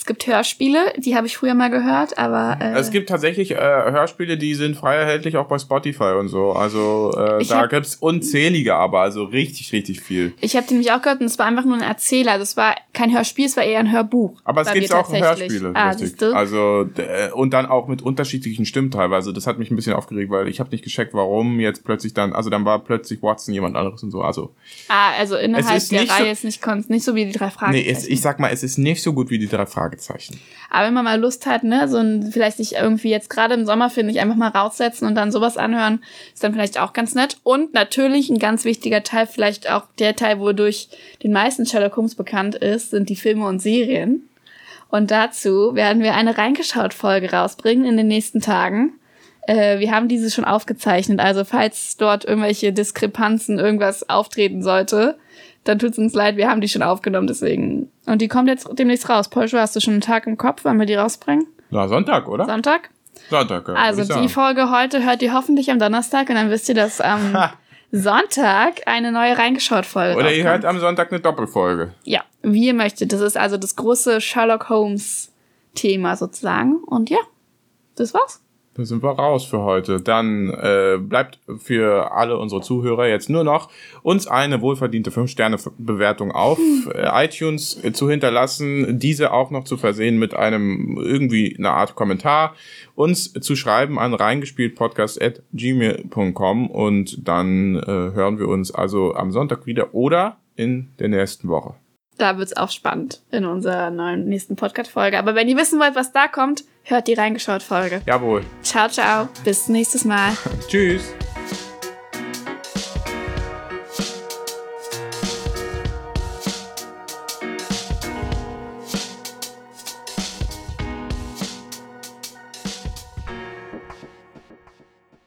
Es gibt Hörspiele, die habe ich früher mal gehört, aber äh, Es gibt tatsächlich äh, Hörspiele, die sind frei erhältlich auch bei Spotify und so. Also äh, da hab- gibt's unzählige, aber also richtig, richtig viel. ich habe die nämlich auch gehört und es war einfach nur ein Erzähler. Das war kein Hörspiel, es war eher ein Hörbuch. Aber es gibt auch. Hörspiele, Ah? Also äh, und dann auch mit unterschiedlichen Stimmen teilweise. Das hat mich ein bisschen aufgeregt, weil ich habe nicht gecheckt, warum jetzt plötzlich dann, also dann war plötzlich Watson jemand anderes und so. Also ah, also innerhalb der nicht so- Reihe ist nicht, nicht so wie die drei Fragen. nee, es, ich sag mal, es ist nicht so gut wie die drei Fragezeichen. Aber wenn man mal Lust hat, ne, so ein, vielleicht sich irgendwie jetzt gerade im Sommer, finde ich, einfach mal raussetzen und dann sowas anhören, ist dann vielleicht auch ganz nett. Und natürlich ein ganz wichtiger Teil, vielleicht auch der Teil, wodurch den meisten Sherlock Holmes bekannt ist, sind die Filme und Serien. Und dazu werden wir eine Reingeschaut-Folge rausbringen in den nächsten Tagen. Äh, wir haben diese schon aufgezeichnet, also falls dort irgendwelche Diskrepanzen, irgendwas auftreten sollte, dann tut's uns leid, wir haben die schon aufgenommen, deswegen. Und die kommt jetzt demnächst raus. Polscho, hast du schon einen Tag im Kopf, wann wir die rausbringen? Na, Sonntag, oder? Sonntag? Sonntag, ja, Also die sagen. Folge heute hört ihr hoffentlich am Donnerstag und dann wisst ihr, dass am. Sonntag eine neue Reingeschaut-Folge Oder ihr hört am Sonntag eine Doppelfolge. Ja, wie ihr möchtet. Das ist also das große Sherlock Holmes-Thema sozusagen. Und ja, das war's. Da sind wir raus für heute. Dann äh, bleibt für alle unsere Zuhörer jetzt nur noch, uns eine wohlverdiente 5-Sterne-Bewertung auf äh, iTunes äh, zu hinterlassen, diese auch noch zu versehen mit einem irgendwie eine Art Kommentar, uns zu schreiben an reingespieltpodcast.gmail.com und dann äh, hören wir uns also am Sonntag wieder oder in der nächsten Woche. Da wird's auch spannend in unserer neuen nächsten Podcast-Folge. Aber wenn ihr wissen wollt, was da kommt, hört die Reingeschaut-Folge. Jawohl. Ciao, ciao. Bis nächstes Mal. Tschüss.